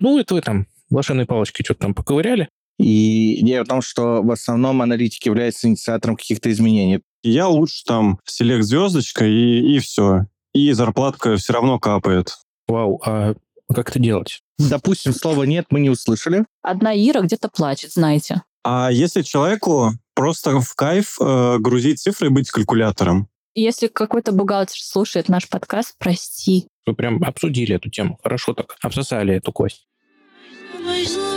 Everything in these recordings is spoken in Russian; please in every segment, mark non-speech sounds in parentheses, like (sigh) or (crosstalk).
Ну, это вы там волшебной палочкой что-то там поковыряли. И идея в том, что в основном аналитик является инициатором каких-то изменений. Я лучше там селект звездочка и, и все. И зарплатка все равно капает. Вау, а как это делать? Допустим, слова «нет» мы не услышали. Одна Ира где-то плачет, знаете. А если человеку просто в кайф э, грузить цифры и быть калькулятором? Если какой-то бухгалтер слушает наш подкаст, прости. Вы прям обсудили эту тему. Хорошо так. Обсосали эту кость. Please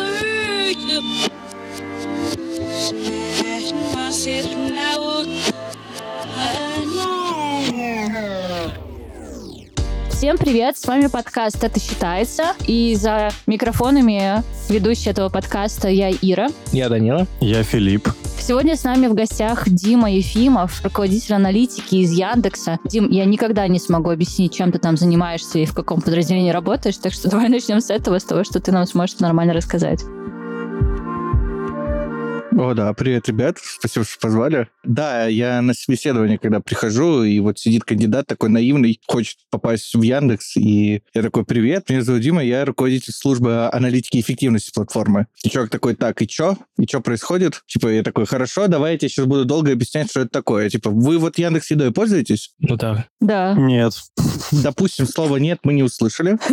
Всем привет, с вами подкаст «Это считается». И за микрофонами ведущая этого подкаста я Ира. Я Данила. Я Филипп. Сегодня с нами в гостях Дима Ефимов, руководитель аналитики из Яндекса. Дим, я никогда не смогу объяснить, чем ты там занимаешься и в каком подразделении работаешь, так что (laughs) давай начнем с этого, с того, что ты нам сможешь нормально рассказать. О, да, привет, ребят, спасибо, что позвали. Да, я на собеседование, когда прихожу, и вот сидит кандидат такой наивный, хочет попасть в Яндекс, и я такой, привет, меня зовут Дима, я руководитель службы аналитики и эффективности платформы. И человек такой, так, и чё? И что происходит? Типа, я такой, хорошо, давайте я сейчас буду долго объяснять, что это такое. Типа, вы вот Яндекс Едой пользуетесь? Ну да. Да. Нет. Допустим, слова «нет» мы не услышали. (laughs)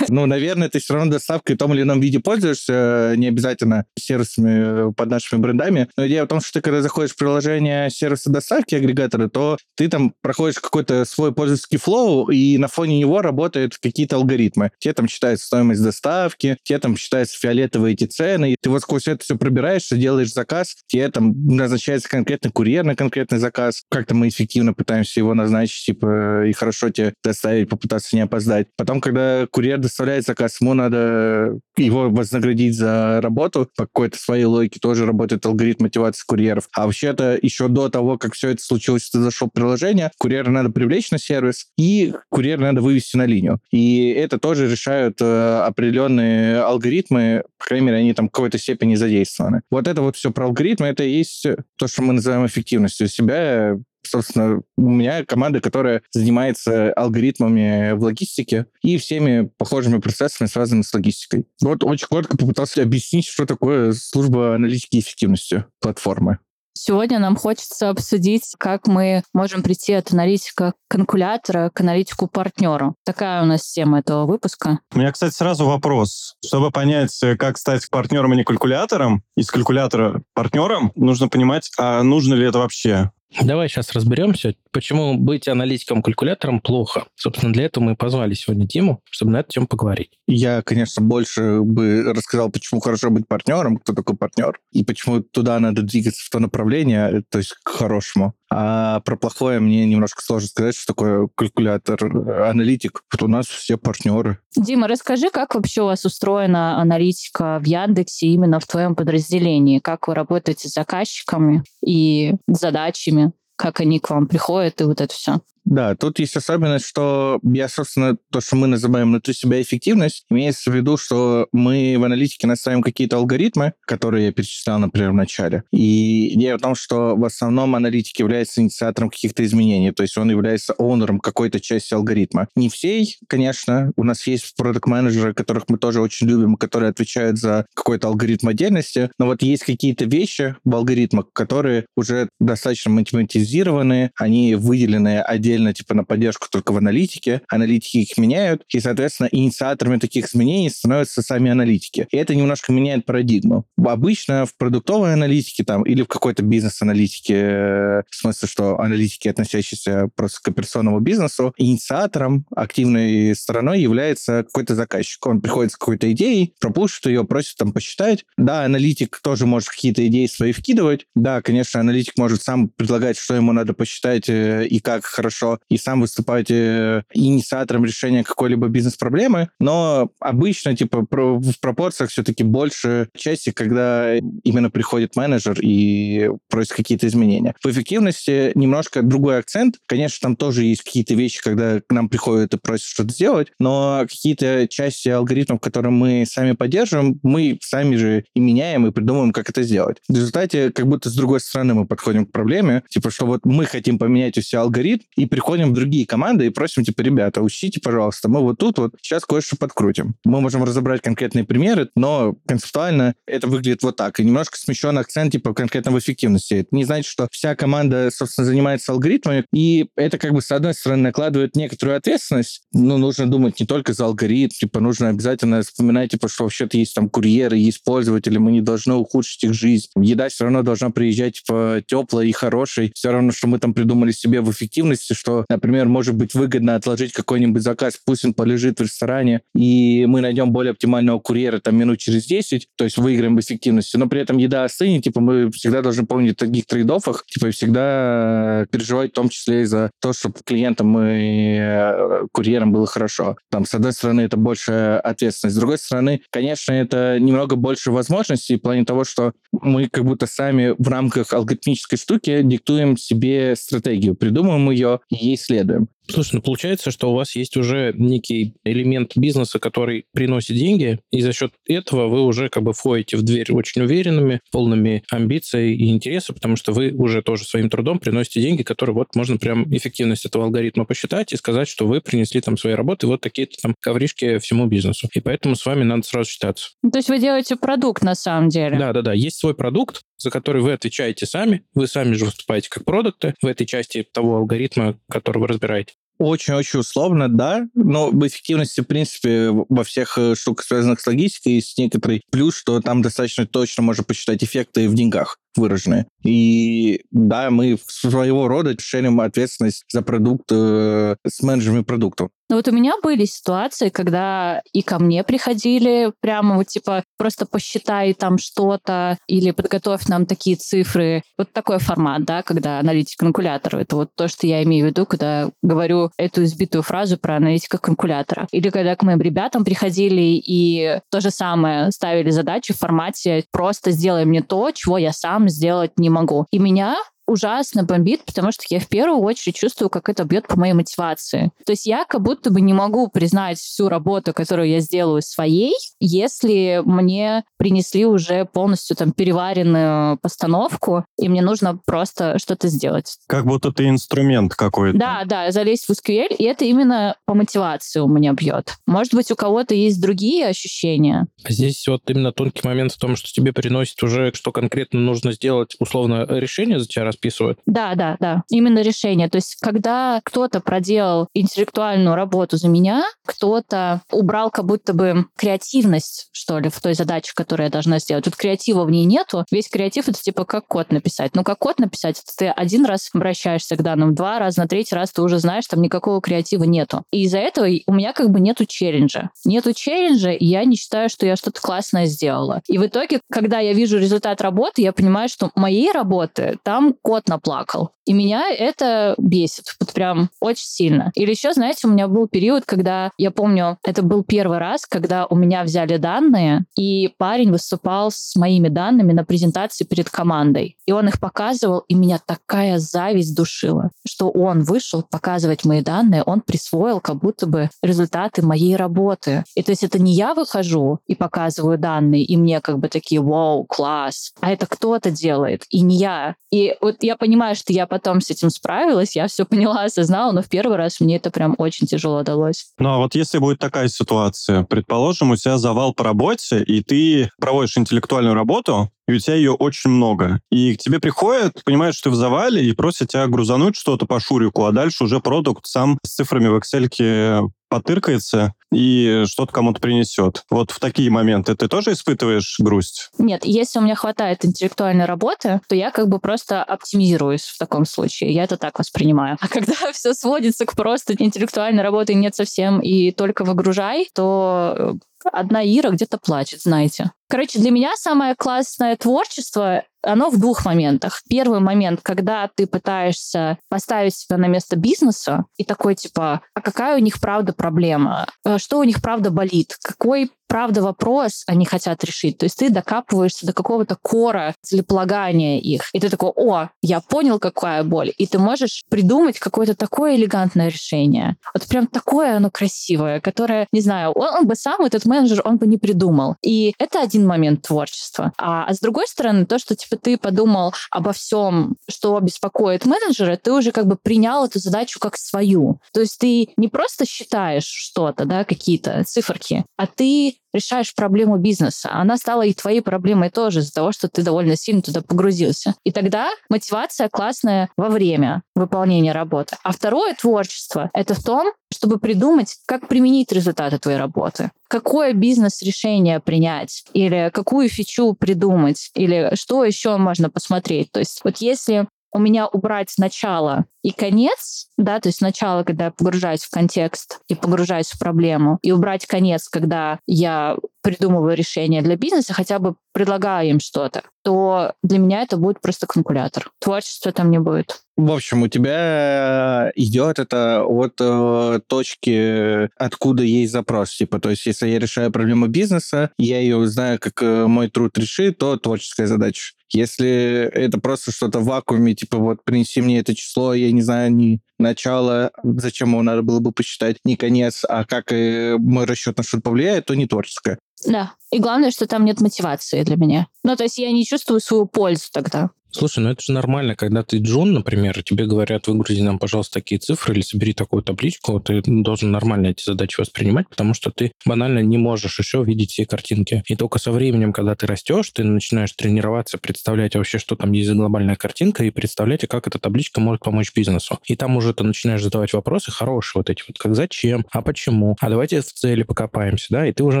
Ну, наверное, ты все равно доставкой в том или ином виде пользуешься, не обязательно сервисами под нашими брендами. Но идея в том, что ты, когда заходишь в приложение сервиса доставки агрегатора, то ты там проходишь какой-то свой пользовательский флоу, и на фоне него работают какие-то алгоритмы. Те там считаются стоимость доставки, те там считаются фиолетовые эти цены, и ты вот сквозь это все пробираешься, делаешь заказ, тебе там назначается конкретный курьер на конкретный заказ. Как-то мы эффективно пытаемся его назначить, типа, и хорошо тебе доставить, попытаться не опоздать. Потом, когда курьер доставляет заказ, ему надо его вознаградить за работу по какой-то своей логике, тоже работает алгоритм мотивации курьеров. А вообще-то еще до того, как все это случилось, ты зашел в приложение, курьера надо привлечь на сервис, и курьера надо вывести на линию. И это тоже решают э, определенные алгоритмы, по крайней мере, они там в какой-то степени задействованы. Вот это вот все про алгоритмы, это и есть то, что мы называем эффективностью себя собственно, у меня команда, которая занимается алгоритмами в логистике и всеми похожими процессами, связанными с логистикой. Вот очень коротко попытался объяснить, что такое служба аналитики эффективности платформы. Сегодня нам хочется обсудить, как мы можем прийти от аналитика калькулятора к аналитику партнеру. Такая у нас тема этого выпуска. У меня, кстати, сразу вопрос. Чтобы понять, как стать партнером, а не калькулятором, из калькулятора партнером, нужно понимать, а нужно ли это вообще? Давай сейчас разберемся, почему быть аналитиком-калькулятором плохо. Собственно, для этого мы позвали сегодня Диму, чтобы на эту тему поговорить. Я, конечно, больше бы рассказал, почему хорошо быть партнером, кто такой партнер, и почему туда надо двигаться в то направление, то есть к хорошему. А про плохое мне немножко сложно сказать, что такое калькулятор, аналитик. Вот у нас все партнеры. Дима, расскажи, как вообще у вас устроена аналитика в Яндексе именно в твоем подразделении? Как вы работаете с заказчиками и задачами? Как они к вам приходят и вот это все? Да, тут есть особенность, что я, собственно, то, что мы называем внутри себя эффективность, имеется в виду, что мы в аналитике наставим какие-то алгоритмы, которые я перечислял, например, в начале. И идея в том, что в основном аналитик является инициатором каких-то изменений, то есть он является оунером какой-то части алгоритма. Не всей, конечно, у нас есть продукт-менеджеры, которых мы тоже очень любим, которые отвечают за какой-то алгоритм отдельности, но вот есть какие-то вещи в алгоритмах, которые уже достаточно математизированы, они выделены отдельно отдельно типа на поддержку только в аналитике, аналитики их меняют, и, соответственно, инициаторами таких изменений становятся сами аналитики. И это немножко меняет парадигму. Обычно в продуктовой аналитике там или в какой-то бизнес-аналитике, э, в смысле, что аналитики, относящиеся просто к операционному бизнесу, инициатором, активной стороной является какой-то заказчик. Он приходит с какой-то идеей, пропушит ее, просит там посчитать. Да, аналитик тоже может какие-то идеи свои вкидывать. Да, конечно, аналитик может сам предлагать, что ему надо посчитать э, и как хорошо хорошо и сам выступаете э, инициатором решения какой-либо бизнес-проблемы, но обычно, типа, в пропорциях все-таки больше части, когда именно приходит менеджер и просит какие-то изменения. В эффективности немножко другой акцент. Конечно, там тоже есть какие-то вещи, когда к нам приходят и просят что-то сделать, но какие-то части алгоритмов, которые мы сами поддерживаем, мы сами же и меняем, и придумываем, как это сделать. В результате, как будто с другой стороны мы подходим к проблеме, типа, что вот мы хотим поменять у себя алгоритм, и приходим в другие команды и просим, типа, ребята, учите, пожалуйста, мы вот тут вот сейчас кое-что подкрутим. Мы можем разобрать конкретные примеры, но концептуально это выглядит вот так. И немножко смещен акцент, типа, конкретно в эффективности. Это не значит, что вся команда, собственно, занимается алгоритмами, и это как бы, с одной стороны, накладывает некоторую ответственность, но нужно думать не только за алгоритм, типа, нужно обязательно вспоминать, типа, что вообще-то есть там курьеры, есть пользователи, мы не должны ухудшить их жизнь. Еда все равно должна приезжать, типа, теплая и хорошей. Все равно, что мы там придумали себе в эффективности, что, например, может быть выгодно отложить какой-нибудь заказ, пусть он полежит в ресторане, и мы найдем более оптимального курьера там минут через 10, то есть выиграем в эффективности, но при этом еда остынет, типа мы всегда должны помнить о таких трейдофах, типа всегда переживать в том числе и за то, чтобы клиентам и э, курьерам было хорошо. Там, с одной стороны, это больше ответственность, с другой стороны, конечно, это немного больше возможностей в плане того, что мы как будто сами в рамках алгоритмической штуки диктуем себе стратегию, придумываем ее и ей следуем. Слушай, ну получается, что у вас есть уже некий элемент бизнеса, который приносит деньги, и за счет этого вы уже как бы входите в дверь очень уверенными, полными амбиций и интереса, потому что вы уже тоже своим трудом приносите деньги, которые вот можно прям эффективность этого алгоритма посчитать и сказать, что вы принесли там свои работы, вот такие-то там ковришки всему бизнесу. И поэтому с вами надо сразу считаться. Ну, то есть вы делаете продукт на самом деле? Да, да, да. Есть свой продукт, за который вы отвечаете сами, вы сами же выступаете как продукты в этой части того алгоритма, который вы разбираете. Очень-очень условно, да. Но в эффективности, в принципе, во всех э, штуках, связанных с логистикой, есть некоторый плюс, что там достаточно точно можно посчитать эффекты в деньгах выраженные. И да, мы своего рода шерим ответственность за продукт э, с менеджерами продуктов. Ну вот у меня были ситуации, когда и ко мне приходили прямо вот типа просто посчитай там что-то или подготовь нам такие цифры. Вот такой формат, да, когда аналитик калькулятора. Это вот то, что я имею в виду, когда говорю эту избитую фразу про аналитика калькулятора. Или когда к моим ребятам приходили и то же самое ставили задачу в формате просто сделай мне то, чего я сам сделать не могу. И меня ужасно бомбит, потому что я в первую очередь чувствую, как это бьет по моей мотивации. То есть я как будто бы не могу признать всю работу, которую я сделаю своей, если мне принесли уже полностью там переваренную постановку, и мне нужно просто что-то сделать. Как будто ты инструмент какой-то. Да, да, залезть в SQL, и это именно по мотивации у меня бьет. Может быть, у кого-то есть другие ощущения. Здесь вот именно тонкий момент в том, что тебе приносит уже, что конкретно нужно сделать, условно, решение за тебя расписывают. Да, да, да. Именно решение. То есть, когда кто-то проделал интеллектуальную работу за меня, кто-то убрал как будто бы креативность, что ли, в той задаче, которую я должна сделать. Тут креатива в ней нету. Весь креатив — это типа как код написать. Ну, как код написать, это ты один раз обращаешься к данным, два раза, на третий раз ты уже знаешь, там никакого креатива нету. И из-за этого у меня как бы нету челленджа. Нету челленджа, и я не считаю, что я что-то классное сделала. И в итоге, когда я вижу результат работы, я понимаю, что моей работы там кот наплакал. И меня это бесит, вот прям очень сильно. Или еще, знаете, у меня был период, когда, я помню, это был первый раз, когда у меня взяли данные, и парень выступал с моими данными на презентации перед командой. И он их показывал, и меня такая зависть душила, что он вышел показывать мои данные, он присвоил как будто бы результаты моей работы. И то есть это не я выхожу и показываю данные, и мне как бы такие, вау, класс, а это кто-то делает, и не я. И вот я понимаю, что я потом с этим справилась, я все поняла, осознала, но в первый раз мне это прям очень тяжело далось. Ну а вот если будет такая ситуация, предположим, у тебя завал по работе, и ты проводишь интеллектуальную работу, и у тебя ее очень много. И к тебе приходят, понимают, что ты в завале, и просят тебя грузануть что-то по шурику, а дальше уже продукт сам с цифрами в Excel потыркается и что-то кому-то принесет. Вот в такие моменты ты тоже испытываешь грусть? Нет, если у меня хватает интеллектуальной работы, то я как бы просто оптимизируюсь в таком случае. Я это так воспринимаю. А когда (laughs) все сводится к просто интеллектуальной работе нет совсем и только выгружай, то э, одна Ира где-то плачет, знаете. Короче, для меня самое классное творчество оно в двух моментах. Первый момент, когда ты пытаешься поставить себя на место бизнеса и такой типа, а какая у них правда проблема? Э, что у них правда болит? Какой правда вопрос они хотят решить. То есть ты докапываешься до какого-то кора целеполагания их. И ты такой, о, я понял, какая боль. И ты можешь придумать какое-то такое элегантное решение. Вот прям такое оно красивое, которое, не знаю, он, он бы сам, этот менеджер, он бы не придумал. И это один момент творчества. А, а с другой стороны, то, что типа ты подумал обо всем, что беспокоит менеджера, ты уже как бы принял эту задачу как свою. То есть ты не просто считаешь что-то, да, какие-то циферки, а ты решаешь проблему бизнеса. Она стала и твоей проблемой тоже из-за того, что ты довольно сильно туда погрузился. И тогда мотивация классная во время выполнения работы. А второе творчество — это в том, чтобы придумать, как применить результаты твоей работы. Какое бизнес-решение принять, или какую фичу придумать, или что еще можно посмотреть. То есть вот если у меня убрать начало и конец, да, то есть начало, когда я погружаюсь в контекст и погружаюсь в проблему, и убрать конец, когда я придумываю решение для бизнеса, хотя бы предлагаю им что-то, то для меня это будет просто калькулятор. Творчества там не будет. В общем, у тебя идет это от э, точки, откуда есть запрос. Типа, то есть, если я решаю проблему бизнеса, я ее знаю, как э, мой труд решит, то творческая задача. Если это просто что-то в вакууме, типа вот принеси мне это число, я не знаю ни начало, зачем его надо было бы посчитать, не конец, а как э, мой расчет на что-то повлияет, то не творческое. Да. И главное, что там нет мотивации для меня. Ну, то есть я не чувствую свою пользу тогда. Слушай, ну это же нормально, когда ты Джон, например, тебе говорят, выгрузи нам, пожалуйста, такие цифры или собери такую табличку, ты должен нормально эти задачи воспринимать, потому что ты банально не можешь еще видеть все картинки. И только со временем, когда ты растешь, ты начинаешь тренироваться, представлять вообще, что там есть за глобальная картинка, и представлять, как эта табличка может помочь бизнесу. И там уже ты начинаешь задавать вопросы хорошие, вот эти вот, как зачем, а почему, а давайте в цели покопаемся, да, и ты уже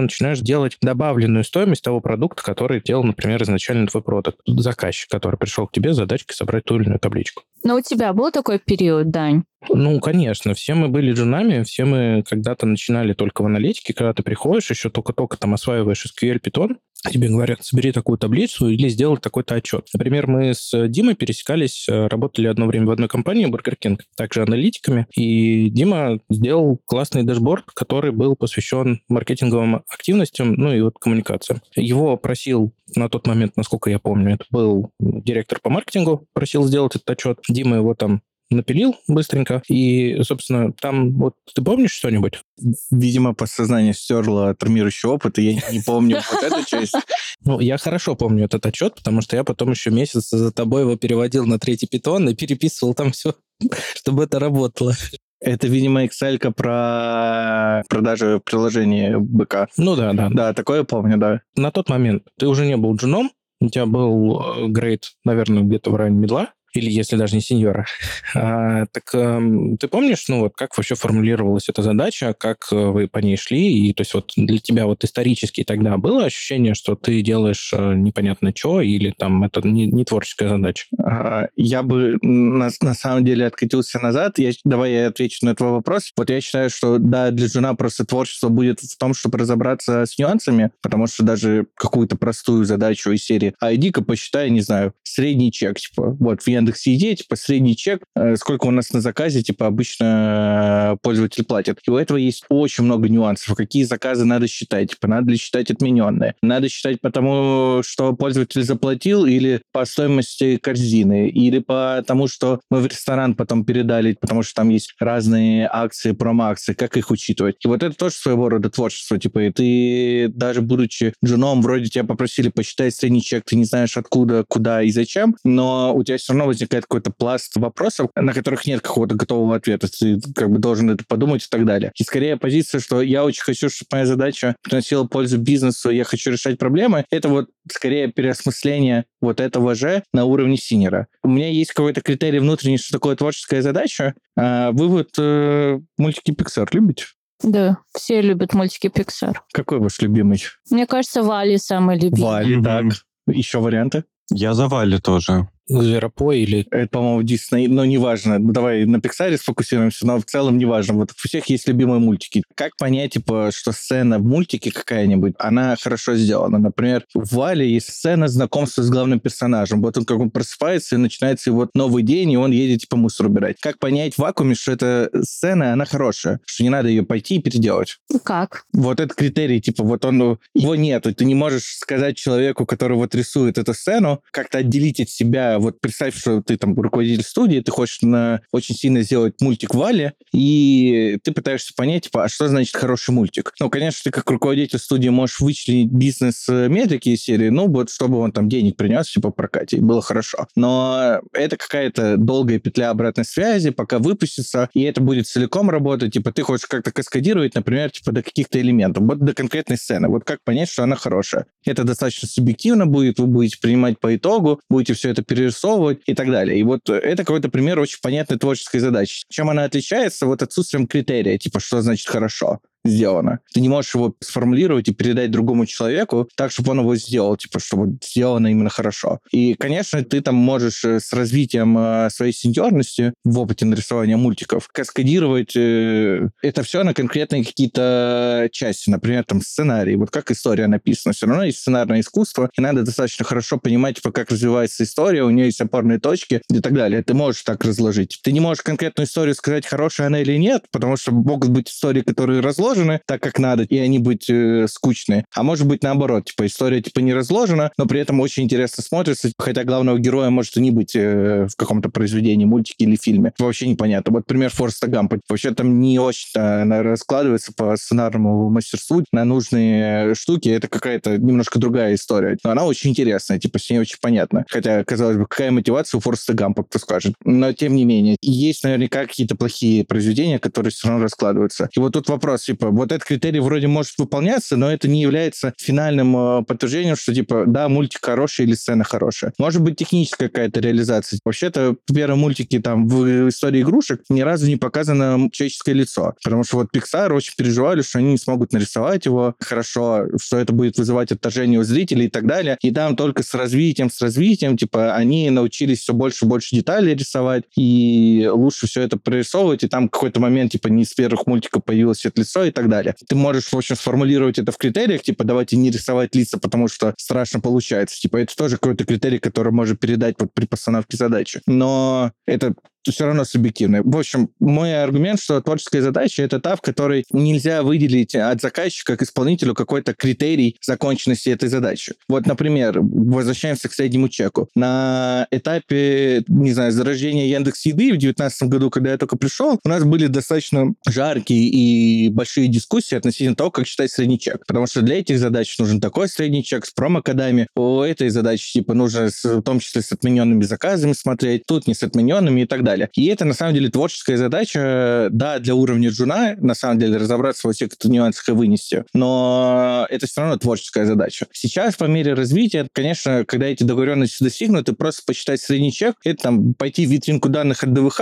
начинаешь делать добавленную стоимость того продукта, который делал, например, изначально твой продукт, заказчик, который пришел к тебе с задачкой собрать ту или иную табличку. Но у тебя был такой период, Дань? Ну, конечно, все мы были джунами, все мы когда-то начинали только в аналитике, когда ты приходишь, еще только-только там осваиваешь SQL, Python, тебе говорят, собери такую таблицу или сделай такой-то отчет. Например, мы с Димой пересекались, э, работали одно время в одной компании, Burger King, также аналитиками, и Дима сделал классный дашборд, который был посвящен маркетинговым активностям, ну и вот коммуникациям. Его просил на тот момент, насколько я помню, это был директор по маркетингу, просил сделать этот отчет. Дима его там напилил быстренько. И, собственно, там вот ты помнишь что-нибудь? Видимо, подсознание стерло травмирующий опыт, и я не помню вот эту часть. (laughs) Ну, я хорошо помню этот отчет, потому что я потом еще месяц за тобой его переводил на третий питон и переписывал там все, (laughs) чтобы это работало. Это, видимо, Excel про продажу приложения БК. Ну да, да. Да, такое помню, да. На тот момент ты уже не был джуном, у тебя был грейд, наверное, где-то в районе медла, или если даже не сеньора. (laughs) А, так а, ты помнишь, ну вот как вообще формулировалась эта задача, как э, вы по ней шли, и то есть вот для тебя вот исторически тогда было ощущение, что ты делаешь а, непонятно что, или там это не, не творческая задача? А, я бы на, на самом деле откатился назад. Я, давай я отвечу на этот вопрос. Вот я считаю, что да, для жена просто творчество будет в том, чтобы разобраться с нюансами, потому что даже какую-то простую задачу из серии «А иди-ка посчитай, не знаю, средний чек, типа, вот в Идея, типа, средний чек, э, сколько у нас на заказе, типа, обычно э, пользователь платит. И у этого есть очень много нюансов. Какие заказы надо считать? Типа, надо ли считать отмененные? Надо считать потому, что пользователь заплатил, или по стоимости корзины, или по тому, что мы в ресторан потом передали, потому что там есть разные акции, промо-акции, как их учитывать. И вот это тоже своего рода творчество. Типа, и ты даже будучи джуном, вроде тебя попросили посчитать средний чек, ты не знаешь откуда, куда и зачем, но у тебя все равно возникает какой-то пласт вопросов, на которых нет какого-то готового ответа. Ты как бы должен это подумать и так далее. И скорее позиция, что я очень хочу, чтобы моя задача приносила пользу бизнесу, я хочу решать проблемы, это вот скорее переосмысление вот этого же на уровне синера. У меня есть какой-то критерий внутренний, что такое творческая задача. А вы вот э, мультики Pixar любите? Да, все любят мультики Pixar. Какой ваш любимый? Мне кажется, Вали самый любимый. Вали, так. Еще варианты? Я за Вали тоже. Зверопой или... Это, по-моему, Дисней, но неважно. Ну, давай на Пиксаре сфокусируемся, но в целом неважно. Вот у всех есть любимые мультики. Как понять, типа, что сцена в мультике какая-нибудь, она хорошо сделана? Например, в Вале есть сцена знакомства с главным персонажем. Вот он как он просыпается, и начинается его новый день, и он едет, типа, мусор убирать. Как понять в вакууме, что эта сцена, она хорошая, что не надо ее пойти и переделать? Как? Вот этот критерий, типа, вот он, его нету. Ты не можешь сказать человеку, который вот рисует эту сцену, как-то отделить от себя вот представь, что ты там руководитель студии, ты хочешь на, очень сильно сделать мультик Вали, и ты пытаешься понять, типа, а что значит хороший мультик? Ну, конечно, ты как руководитель студии можешь вычленить бизнес-метрики из серии, ну, вот чтобы он там денег принес, типа, прокате, и было хорошо. Но это какая-то долгая петля обратной связи, пока выпустится, и это будет целиком работать, типа, ты хочешь как-то каскадировать, например, типа, до каких-то элементов, вот до конкретной сцены, вот как понять, что она хорошая. Это достаточно субъективно будет, вы будете принимать по итогу, будете все это перерисовывать и так далее. И вот это какой-то пример очень понятной творческой задачи. Чем она отличается? Вот отсутствием критерия, типа, что значит хорошо сделано. Ты не можешь его сформулировать и передать другому человеку так, чтобы он его сделал, типа, чтобы сделано именно хорошо. И, конечно, ты там можешь э, с развитием э, своей сеньорности в опыте нарисования мультиков каскадировать э, это все на конкретные какие-то части, например, там сценарий, вот как история написана. Все равно есть сценарное искусство, и надо достаточно хорошо понимать, типа, как развивается история, у нее есть опорные точки и так далее. Ты можешь так разложить. Ты не можешь конкретную историю сказать, хорошая она или нет, потому что могут быть истории, которые разложены, разложены так, как надо, и они быть э, скучные. А может быть наоборот, типа история типа не разложена, но при этом очень интересно смотрится, хотя главного героя может и не быть э, в каком-то произведении, мультике или фильме. Вообще непонятно. Вот пример Форста Гампа. Вообще там не очень раскладывается по сценарному мастерству на нужные штуки. Это какая-то немножко другая история. Но она очень интересная, типа с ней очень понятно. Хотя, казалось бы, какая мотивация у Форста Гампа, кто скажет. Но тем не менее, есть наверняка какие-то плохие произведения, которые все равно раскладываются. И вот тут вопрос, типа, типа, вот этот критерий вроде может выполняться, но это не является финальным э, подтверждением, что, типа, да, мультик хороший или сцена хорошая. Может быть, техническая какая-то реализация. Вообще-то, в первом мультике, там, в истории игрушек ни разу не показано человеческое лицо, потому что вот Pixar очень переживали, что они не смогут нарисовать его хорошо, что это будет вызывать отторжение у зрителей и так далее. И там только с развитием, с развитием, типа, они научились все больше и больше деталей рисовать, и лучше все это прорисовывать, и там какой-то момент, типа, не из первых мультиков появилось это лицо, и так далее. Ты можешь, в общем, сформулировать это в критериях, типа, давайте не рисовать лица, потому что страшно получается. Типа, это тоже какой-то критерий, который можно передать вот при постановке задачи. Но это все равно субъективное. В общем, мой аргумент, что творческая задача — это та, в которой нельзя выделить от заказчика к исполнителю какой-то критерий законченности этой задачи. Вот, например, возвращаемся к среднему чеку. На этапе, не знаю, зарождения Яндекс Еды в 2019 году, когда я только пришел, у нас были достаточно жаркие и большие дискуссии относительно того, как считать средний чек. Потому что для этих задач нужен такой средний чек с промокодами. У этой задачи, типа, нужно с, в том числе с отмененными заказами смотреть, тут не с отмененными и так далее далее. И это, на самом деле, творческая задача, да, для уровня джуна, на самом деле, разобраться во всех нюансах и вынести, но это все равно творческая задача. Сейчас, по мере развития, конечно, когда эти договоренности достигнуты, просто посчитать средний чек, это там пойти в витринку данных от ДВХ,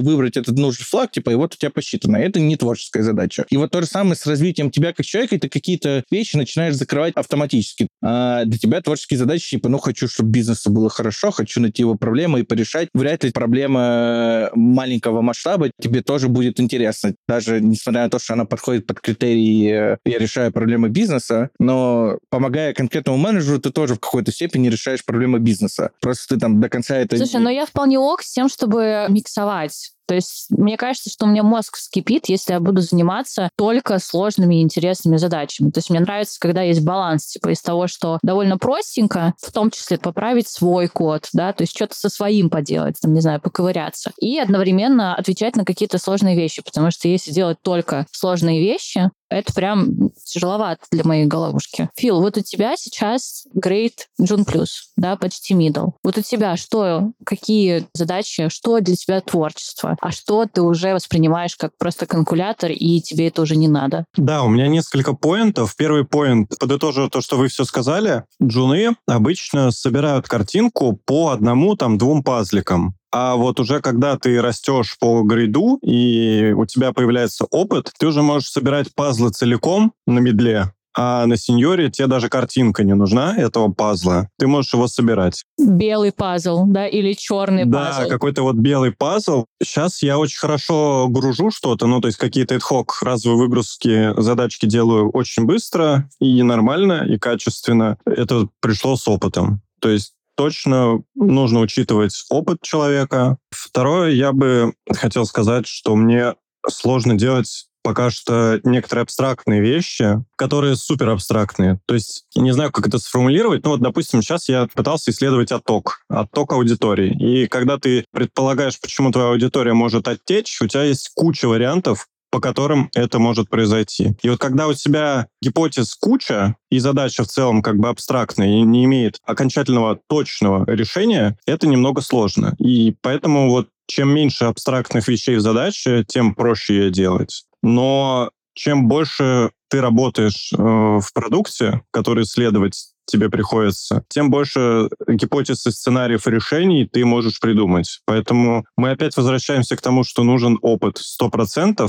выбрать этот нужный флаг, типа, и вот у тебя посчитано. Это не творческая задача. И вот то же самое с развитием тебя как человека, ты какие-то вещи начинаешь закрывать автоматически. А для тебя творческие задачи, типа, ну, хочу, чтобы бизнесу было хорошо, хочу найти его проблемы и порешать. Вряд ли проблема маленького масштаба тебе тоже будет интересно. Даже несмотря на то, что она подходит под критерии э, «я решаю проблемы бизнеса», но помогая конкретному менеджеру, ты тоже в какой-то степени решаешь проблемы бизнеса. Просто ты там до конца это... Слушай, но я вполне ок с тем, чтобы миксовать то есть мне кажется, что у меня мозг вскипит, если я буду заниматься только сложными и интересными задачами. То есть мне нравится, когда есть баланс, типа из того, что довольно простенько, в том числе поправить свой код, да, то есть что-то со своим поделать, там, не знаю, поковыряться. И одновременно отвечать на какие-то сложные вещи, потому что если делать только сложные вещи, это прям тяжеловато для моей головушки. Фил, вот у тебя сейчас Great June Plus, да, почти middle. Вот у тебя что, какие задачи, что для тебя творчество, а что ты уже воспринимаешь как просто калькулятор, и тебе это уже не надо? Да, у меня несколько поинтов. Первый поинт, подытожу то, что вы все сказали. Джуны обычно собирают картинку по одному, там, двум пазликам. А вот уже когда ты растешь по гряду, и у тебя появляется опыт, ты уже можешь собирать пазлы целиком на медле, а на сеньоре тебе даже картинка не нужна этого пазла. Ты можешь его собирать. Белый пазл, да, или черный да, пазл. Да, какой-то вот белый пазл. Сейчас я очень хорошо гружу что-то, ну, то есть какие-то ad разовые выгрузки, задачки делаю очень быстро и нормально, и качественно. Это пришло с опытом. То есть точно нужно учитывать опыт человека. Второе, я бы хотел сказать, что мне сложно делать пока что некоторые абстрактные вещи, которые супер абстрактные. То есть, не знаю, как это сформулировать. Ну вот, допустим, сейчас я пытался исследовать отток, отток аудитории. И когда ты предполагаешь, почему твоя аудитория может оттечь, у тебя есть куча вариантов, по которым это может произойти. И вот когда у тебя гипотез куча, и задача в целом как бы абстрактная и не имеет окончательного точного решения, это немного сложно. И поэтому вот чем меньше абстрактных вещей в задаче, тем проще ее делать. Но чем больше ты работаешь э, в продукте, который исследовать тебе приходится, тем больше гипотез и сценариев решений ты можешь придумать. Поэтому мы опять возвращаемся к тому, что нужен опыт 100%,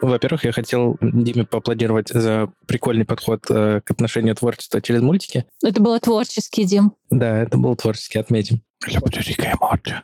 Во-первых, я хотел Диме поаплодировать за прикольный подход э, к отношению творчества через мультики. Это было творческий, Дим. Да, это был творческий, отметим. Люблю Рика и Морти.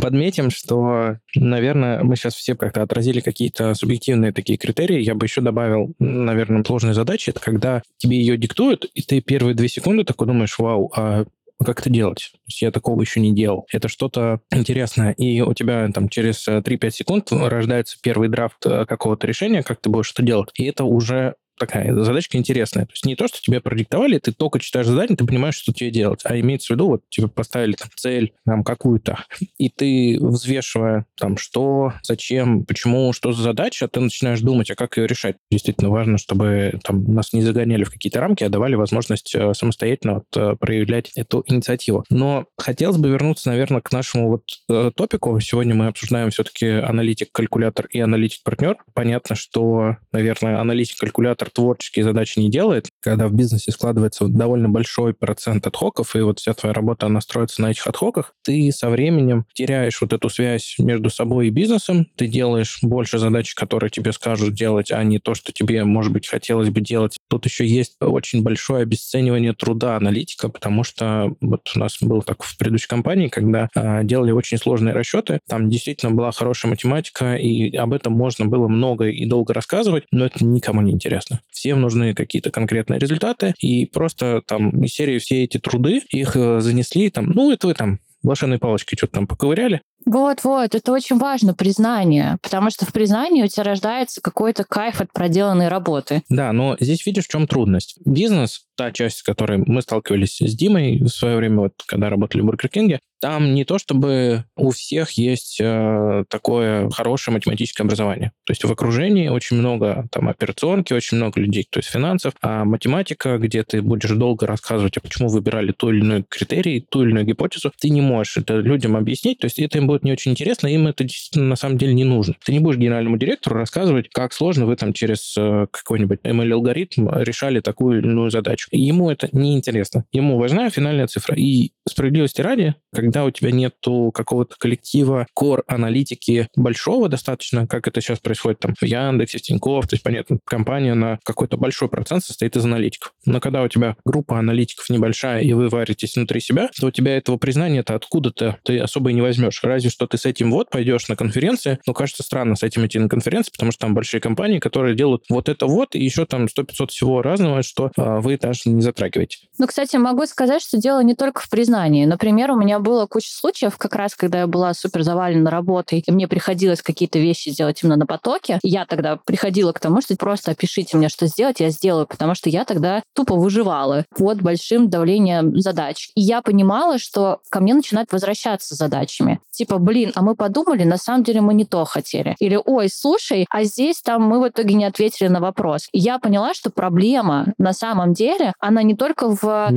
Подметим, что, наверное, мы сейчас все как-то отразили какие-то субъективные такие критерии. Я бы еще добавил, наверное, сложные задачи. Это когда тебе ее диктуют, и ты первые две секунды такой думаешь, вау, а как это делать? То есть я такого еще не делал. Это что-то интересное. И у тебя там через 3-5 секунд рождается первый драфт э, какого-то решения, как ты будешь это делать. И это уже такая задачка интересная. То есть не то, что тебе продиктовали, ты только читаешь задание, ты понимаешь, что тебе делать, а имеется в виду, вот тебе поставили там цель там какую-то, и ты, взвешивая там что, зачем, почему, что за задача, ты начинаешь думать, а как ее решать. Действительно важно, чтобы там нас не загоняли в какие-то рамки, а давали возможность э, самостоятельно вот, э, проявлять эту инициативу. Но хотелось бы вернуться, наверное, к нашему вот э, топику. Сегодня мы обсуждаем все-таки аналитик-калькулятор и аналитик-партнер. Понятно, что, наверное, аналитик-калькулятор автор творческие задачи не делает, когда в бизнесе складывается довольно большой процент отхоков, и вот вся твоя работа, она строится на этих отхоках, ты со временем теряешь вот эту связь между собой и бизнесом, ты делаешь больше задач, которые тебе скажут делать, а не то, что тебе, может быть, хотелось бы делать. Тут еще есть очень большое обесценивание труда аналитика, потому что вот у нас был так в предыдущей компании, когда э, делали очень сложные расчеты, там действительно была хорошая математика, и об этом можно было много и долго рассказывать, но это никому не интересно. Всем нужны какие-то конкретные результаты, и просто там из серии все эти труды, их э, занесли, там, ну, это вы там волшебной палочкой что-то там поковыряли, вот-вот, это очень важно, признание, потому что в признании у тебя рождается какой-то кайф от проделанной работы. Да, но здесь видишь, в чем трудность. Бизнес, та часть, с которой мы сталкивались с Димой в свое время, вот когда работали в Бургер Кинге, там не то, чтобы у всех есть э, такое хорошее математическое образование. То есть в окружении очень много там операционки, очень много людей, то есть финансов, а математика, где ты будешь долго рассказывать, а почему выбирали ту или иной критерий, ту или иную гипотезу, ты не можешь это людям объяснить, то есть это им будет не очень интересно, им это действительно на самом деле не нужно. Ты не будешь генеральному директору рассказывать, как сложно вы там через э, какой-нибудь ML-алгоритм решали такую или иную задачу. Ему это не интересно. Ему важна финальная цифра. И справедливости ради, когда у тебя нету какого-то коллектива core-аналитики большого достаточно, как это сейчас происходит там в Яндексе, в Тинькофф, то есть, понятно, компания на какой-то большой процент состоит из аналитиков. Но когда у тебя группа аналитиков небольшая, и вы варитесь внутри себя, то у тебя этого признания-то откуда-то ты особо и не возьмешь. Разве что ты с этим вот пойдешь на конференции, но кажется странно с этим идти на конференции, потому что там большие компании, которые делают вот это вот, и еще там 100-500 всего разного, что а, вы даже не затрагиваете. Ну, кстати, могу сказать, что дело не только в признании. Например, у меня было куча случаев, как раз когда я была супер завалена работой, и мне приходилось какие-то вещи делать именно на потоке. Я тогда приходила к тому, что просто опишите мне, что сделать, я сделаю, потому что я тогда тупо выживала под большим давлением задач. И я понимала, что ко мне начинают возвращаться задачами. Типа, блин, а мы подумали, на самом деле мы не то хотели. Или, ой, слушай, а здесь там мы в итоге не ответили на вопрос. И я поняла, что проблема на самом деле, она не только в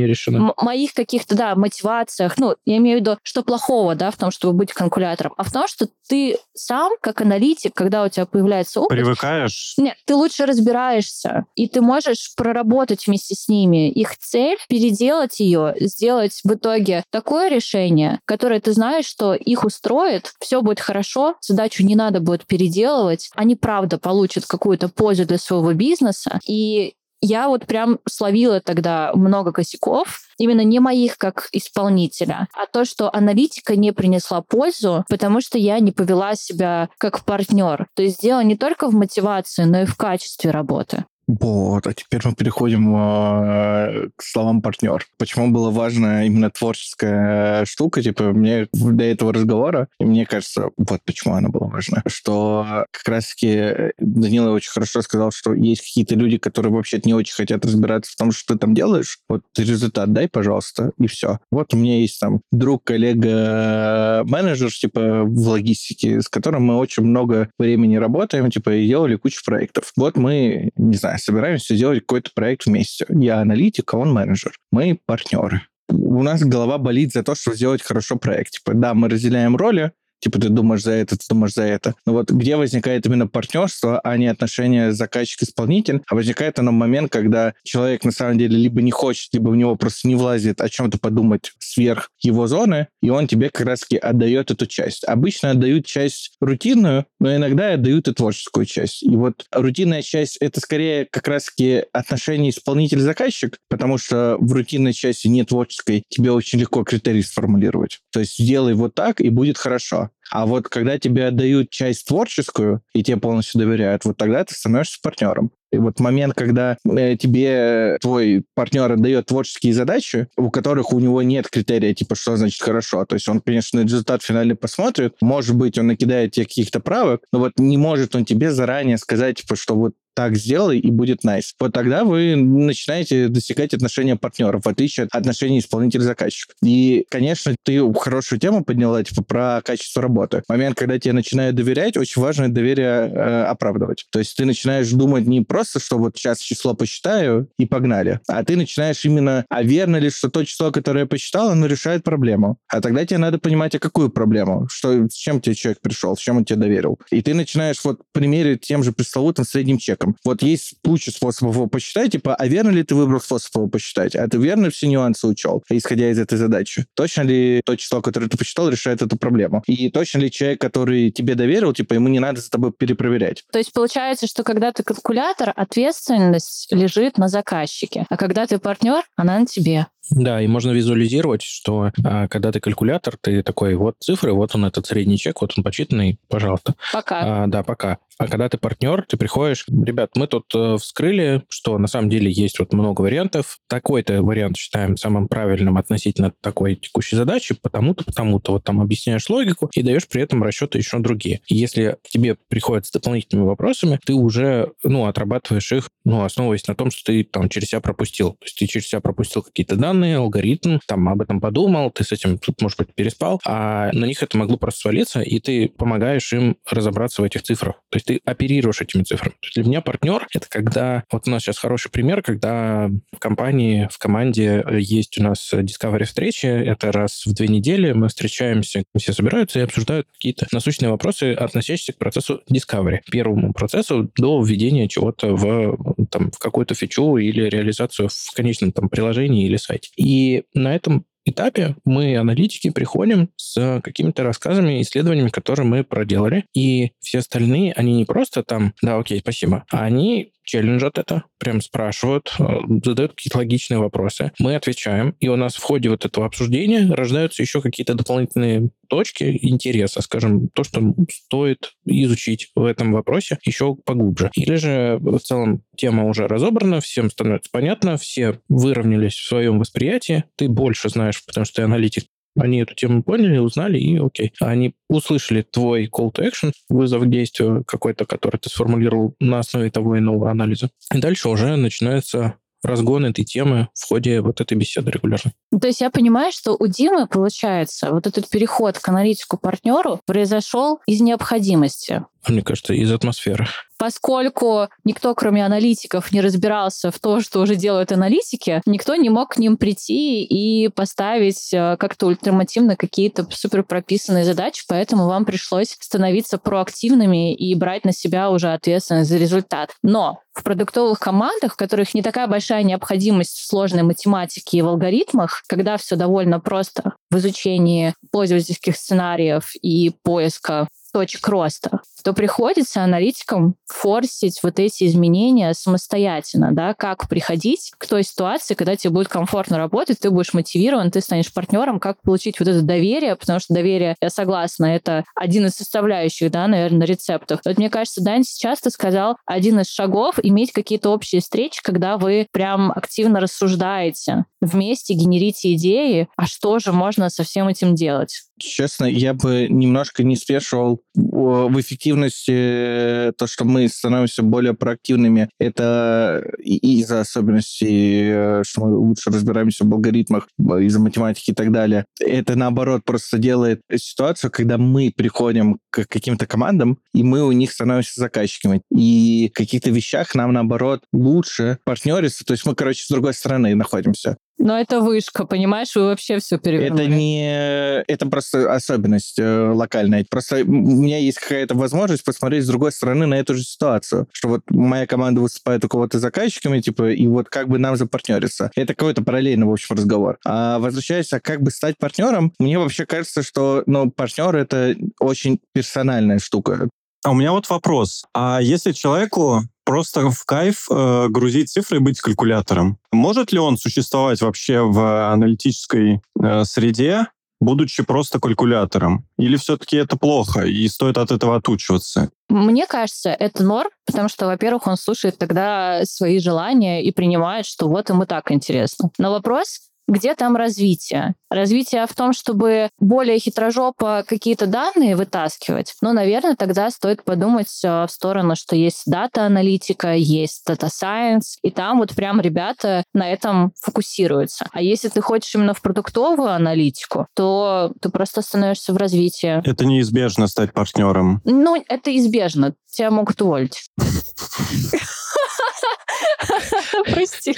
моих каких-то, да, мотивациях, мотивациях. Ну, я имею в виду, что плохого, да, в том, чтобы быть калькулятором, а в том, что ты сам, как аналитик, когда у тебя появляется опыт... Привыкаешь? Нет, ты лучше разбираешься, и ты можешь проработать вместе с ними их цель, переделать ее, сделать в итоге такое решение, которое ты знаешь, что их устроит, все будет хорошо, задачу не надо будет переделывать, они правда получат какую-то пользу для своего бизнеса, и я вот прям словила тогда много косяков, именно не моих как исполнителя, а то, что аналитика не принесла пользу, потому что я не повела себя как партнер. То есть дело не только в мотивации, но и в качестве работы. Вот, а теперь мы переходим э, к словам партнер. Почему было важно именно творческая штука, типа, мне до этого разговора, и мне кажется, вот почему она была важна, что как раз-таки Данила очень хорошо сказал, что есть какие-то люди, которые вообще не очень хотят разбираться в том, что ты там делаешь, вот результат дай, пожалуйста, и все. Вот у меня есть там друг, коллега, менеджер, типа, в логистике, с которым мы очень много времени работаем, типа, и делали кучу проектов. Вот мы, не знаю, собираемся делать какой-то проект вместе. Я аналитик, а он менеджер. Мы партнеры у нас голова болит за то, чтобы сделать хорошо проект. Типа, да, мы разделяем роли, типа ты думаешь за это, ты думаешь за это. Но вот где возникает именно партнерство, а не отношения заказчик-исполнитель, а возникает оно момент, когда человек на самом деле либо не хочет, либо в него просто не влазит о чем-то подумать сверх его зоны, и он тебе как раз-таки отдает эту часть. Обычно отдают часть рутинную, но иногда отдают и творческую часть. И вот рутинная часть — это скорее как раз-таки отношение исполнитель-заказчик, потому что в рутинной части не творческой тебе очень легко критерий сформулировать. То есть сделай вот так, и будет хорошо. А вот когда тебе отдают часть творческую, и тебе полностью доверяют, вот тогда ты становишься партнером. И вот момент, когда э, тебе твой партнер отдает творческие задачи, у которых у него нет критерия, типа, что значит хорошо. То есть он, конечно, результат финальный посмотрит, может быть, он накидает тебе каких-то правок, но вот не может он тебе заранее сказать, типа, что вот так сделай, и будет nice. Вот тогда вы начинаете достигать отношения партнеров, в отличие от отношений исполнитель-заказчик. И, конечно, ты хорошую тему подняла, типа, про качество работы. Момент, когда тебе начинают доверять, очень важно доверие э, оправдывать. То есть ты начинаешь думать не просто, что вот сейчас число посчитаю, и погнали, а ты начинаешь именно, а верно ли, что то число, которое я посчитал, оно решает проблему. А тогда тебе надо понимать, а какую проблему, что, с чем тебе человек пришел, с чем он тебе доверил. И ты начинаешь вот примерить тем же пресловутым средним чеком способом. Вот есть куча способов его посчитать, типа, а верно ли ты выбрал способ его посчитать? А ты верно все нюансы учел, исходя из этой задачи? Точно ли то число, которое ты посчитал, решает эту проблему? И точно ли человек, который тебе доверил, типа, ему не надо за тобой перепроверять? То есть получается, что когда ты калькулятор, ответственность лежит на заказчике, а когда ты партнер, она на тебе. Да, и можно визуализировать, что а, когда ты калькулятор, ты такой, вот цифры, вот он этот средний чек, вот он почитанный, пожалуйста. Пока. А, да, пока. А когда ты партнер, ты приходишь, ребят, мы тут э, вскрыли, что на самом деле есть вот много вариантов. Такой-то вариант считаем самым правильным относительно такой текущей задачи, потому-то, потому-то. Вот там объясняешь логику и даешь при этом расчеты еще другие. И если к тебе приходят с дополнительными вопросами, ты уже, ну, отрабатываешь их, ну, основываясь на том, что ты там через себя пропустил. То есть ты через себя пропустил какие-то данные, данные, алгоритм, там об этом подумал, ты с этим тут, может быть, переспал, а на них это могло просто свалиться, и ты помогаешь им разобраться в этих цифрах. То есть ты оперируешь этими цифрами. То есть для меня партнер — это когда... Вот у нас сейчас хороший пример, когда в компании, в команде есть у нас Discovery встречи, это раз в две недели мы встречаемся, все собираются и обсуждают какие-то насущные вопросы, относящиеся к процессу Discovery, первому процессу до введения чего-то в, там, в какую-то фичу или реализацию в конечном там приложении или сайте. И на этом этапе мы, аналитики, приходим с какими-то рассказами, исследованиями, которые мы проделали. И все остальные, они не просто там, да, окей, спасибо, а они челленджат это, прям спрашивают, э, задают какие-то логичные вопросы. Мы отвечаем, и у нас в ходе вот этого обсуждения рождаются еще какие-то дополнительные точки интереса, скажем, то, что стоит изучить в этом вопросе еще поглубже. Или же в целом тема уже разобрана, всем становится понятно, все выровнялись в своем восприятии, ты больше знаешь, потому что ты аналитик, они эту тему поняли, узнали, и окей. Они услышали твой call to action, вызов к действию какой-то, который ты сформулировал на основе того иного анализа. И дальше уже начинается разгон этой темы в ходе вот этой беседы регулярно. То есть я понимаю, что у Димы, получается, вот этот переход к аналитику-партнеру произошел из необходимости. Мне кажется, из атмосферы поскольку никто, кроме аналитиков, не разбирался в том, что уже делают аналитики, никто не мог к ним прийти и поставить э, как-то ультимативно какие-то супер прописанные задачи, поэтому вам пришлось становиться проактивными и брать на себя уже ответственность за результат. Но в продуктовых командах, в которых не такая большая необходимость в сложной математике и в алгоритмах, когда все довольно просто в изучении пользовательских сценариев и поиска точек роста, то приходится аналитикам форсить вот эти изменения самостоятельно, да, как приходить к той ситуации, когда тебе будет комфортно работать, ты будешь мотивирован, ты станешь партнером, как получить вот это доверие, потому что доверие, я согласна, это один из составляющих, да, наверное, рецептов. Вот мне кажется, Дань сейчас ты сказал, один из шагов иметь какие-то общие встречи, когда вы прям активно рассуждаете, вместе генерите идеи, а что же можно со всем этим делать? Честно, я бы немножко не спешивал в эффективности э, то, что мы становимся более проактивными. Это из-за особенностей, э, что мы лучше разбираемся в алгоритмах, из-за математики и так далее. Это, наоборот, просто делает ситуацию, когда мы приходим к каким-то командам, и мы у них становимся заказчиками. И в каких-то вещах нам, наоборот, лучше партнериться. То есть мы, короче, с другой стороны находимся. Но это вышка, понимаешь, вы вообще все перевернули. Это не... Это просто особенность э, локальная. Просто у меня есть какая-то возможность посмотреть с другой стороны на эту же ситуацию. Что вот моя команда выступает у кого-то заказчиками, типа, и вот как бы нам запартнериться. Это какой-то параллельный, в общем, разговор. А возвращаясь, а как бы стать партнером, мне вообще кажется, что, ну, партнер — это очень персональная штука. А у меня вот вопрос. А если человеку просто в кайф э, грузить цифры и быть калькулятором, может ли он существовать вообще в аналитической э, среде, будучи просто калькулятором? Или все-таки это плохо и стоит от этого отучиваться? Мне кажется, это норм, потому что, во-первых, он слушает тогда свои желания и принимает, что вот ему так интересно. Но вопрос, где там развитие? Развитие в том, чтобы более хитрожопо какие-то данные вытаскивать. Но, наверное, тогда стоит подумать э, в сторону, что есть data-аналитика, есть data science, и там вот прям ребята на этом фокусируются. А если ты хочешь именно в продуктовую аналитику, то ты просто становишься в развитии. Это неизбежно стать партнером. Ну, это избежно. Тебя могут уволить. (laughs) Прости.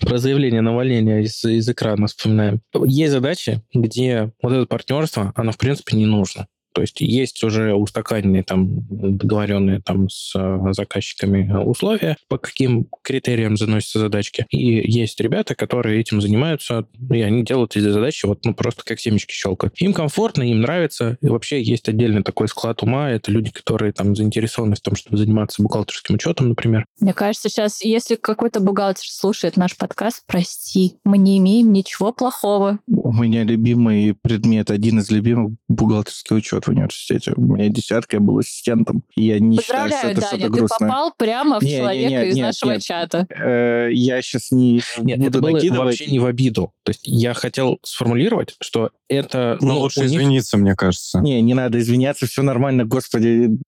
Про заявление на увольнение из, из экрана вспоминаем. Есть задачи, где вот это партнерство, оно в принципе не нужно. То есть есть уже устаканенные там договоренные там с э, заказчиками условия, по каким критериям заносятся задачки. И есть ребята, которые этим занимаются, и они делают эти задачи вот ну просто как семечки щелкают. Им комфортно, им нравится. И вообще есть отдельный такой склад ума. Это люди, которые там заинтересованы в том, чтобы заниматься бухгалтерским учетом, например. Мне кажется, сейчас, если какой-то бухгалтер слушает наш подкаст, прости, мы не имеем ничего плохого. У меня любимый предмет, один из любимых бухгалтерский учет в университете. У меня десятка, я был ассистентом. И я не считаю, что это что-то грустное. ты попал прямо в не, человека не, не, из нет, нашего нет. чата. Э, я сейчас не Нет, буду это было накидывать. вообще не в обиду. То есть я хотел сформулировать, что это... Ну, ну лучше извиниться, мне кажется. Не, не надо извиняться, все нормально, господи.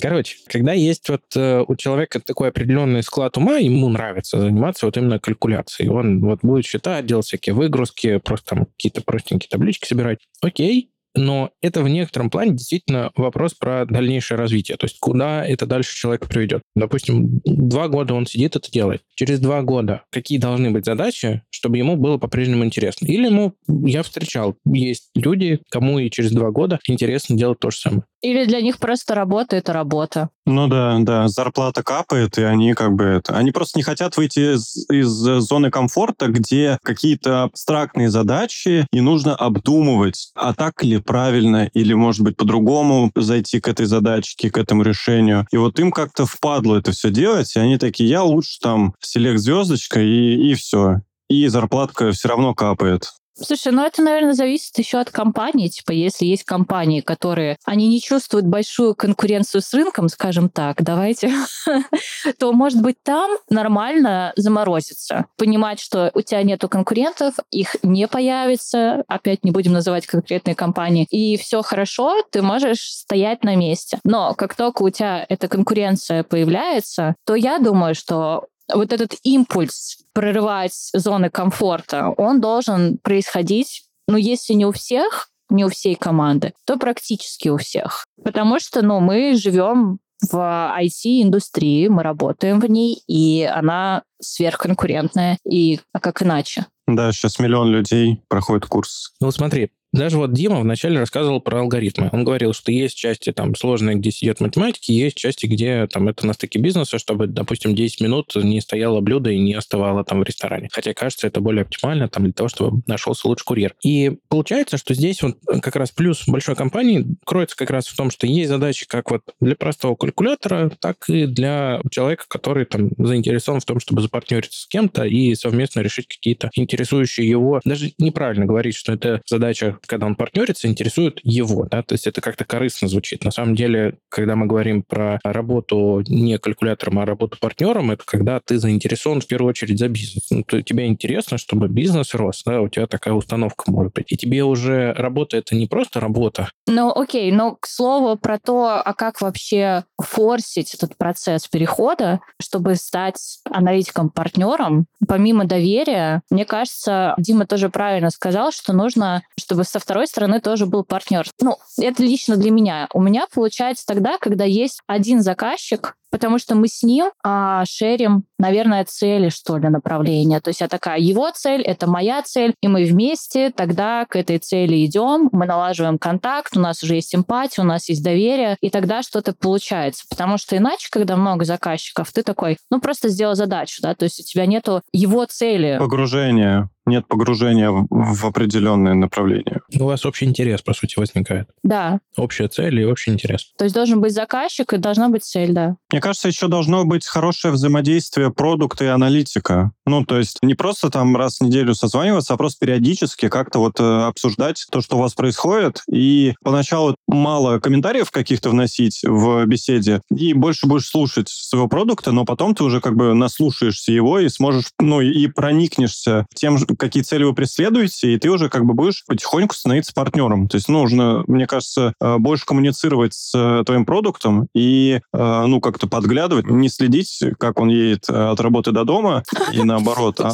Короче, когда есть вот э, у человека такой определенный склад ума, ему нравится заниматься вот именно калькуляцией. Он вот будет считать, делать всякие выгрузки, просто там какие-то простенькие таблички собирать. Окей, но это в некотором плане действительно вопрос про дальнейшее развитие, то есть куда это дальше человек приведет. Допустим, два года он сидит, это делает. Через два года какие должны быть задачи, чтобы ему было по-прежнему интересно? Или ему, я встречал, есть люди, кому и через два года интересно делать то же самое. Или для них просто работа — это работа. Ну да, да, зарплата капает, и они как бы это... Они просто не хотят выйти из, из зоны комфорта, где какие-то абстрактные задачи, и нужно обдумывать, а так ли правильно, или, может быть, по-другому зайти к этой задачке, к этому решению. И вот им как-то впадло это все делать, и они такие, я лучше там селект звездочка, и, и все. И зарплатка все равно капает. Слушай, ну это, наверное, зависит еще от компании. Типа, если есть компании, которые, они не чувствуют большую конкуренцию с рынком, скажем так, давайте, (laughs) то, может быть, там нормально заморозиться. Понимать, что у тебя нету конкурентов, их не появится, опять не будем называть конкретные компании, и все хорошо, ты можешь стоять на месте. Но как только у тебя эта конкуренция появляется, то я думаю, что вот этот импульс прорывать зоны комфорта, он должен происходить, ну, если не у всех, не у всей команды, то практически у всех. Потому что, ну, мы живем в IT-индустрии, мы работаем в ней, и она сверхконкурентная. И а как иначе? Да, сейчас миллион людей проходит курс. Ну, смотри, Даже вот Дима вначале рассказывал про алгоритмы. Он говорил, что есть части там сложные, где сидят математики, есть части, где там это на стыке бизнеса, чтобы, допустим, 10 минут не стояло блюдо и не оставало там в ресторане. Хотя, кажется, это более оптимально там для того, чтобы нашелся лучший курьер. И получается, что здесь вот как раз плюс большой компании кроется как раз в том, что есть задачи как вот для простого калькулятора, так и для человека, который там заинтересован в том, чтобы запартнериться с кем-то и совместно решить какие-то интересующие его, даже неправильно говорить, что это задача, когда он партнерится, интересует его, да, то есть это как-то корыстно звучит. На самом деле, когда мы говорим про работу не калькулятором, а работу партнером, это когда ты заинтересован в первую очередь за бизнес. Ну, то тебе интересно, чтобы бизнес рос, да, у тебя такая установка может быть. И тебе уже работа это не просто работа. Ну, окей, но к слову про то, а как вообще форсить этот процесс перехода, чтобы стать аналитиком-партнером, помимо доверия, мне кажется, Дима тоже правильно сказал, что нужно, чтобы со второй стороны тоже был партнер. Ну, это лично для меня. У меня получается тогда, когда есть один заказчик, потому что мы с ним а, шерим, наверное, цели, что ли, направления. То есть я такая, его цель — это моя цель, и мы вместе тогда к этой цели идем, мы налаживаем контакт, у нас уже есть эмпатия, у нас есть доверие, и тогда что-то получается. Потому что иначе, когда много заказчиков, ты такой, ну, просто сделал задачу, да, то есть у тебя нету его цели. Погружение нет погружения в, в определенное направление. У вас общий интерес, по сути, возникает. Да. Общая цель и общий интерес. То есть должен быть заказчик и должна быть цель, да. Мне кажется, еще должно быть хорошее взаимодействие продукта и аналитика. Ну, то есть не просто там раз в неделю созваниваться, а просто периодически как-то вот э, обсуждать то, что у вас происходит. И поначалу мало комментариев каких-то вносить в беседе, и больше будешь слушать своего продукта, но потом ты уже как бы наслушаешься его и сможешь, ну, и проникнешься тем, какие цели вы преследуете, и ты уже как бы будешь потихоньку становиться партнером. То есть нужно, мне кажется, э, больше коммуницировать с э, твоим продуктом и, ну, как-то подглядывать, не следить, как он едет от работы до дома и наоборот, а,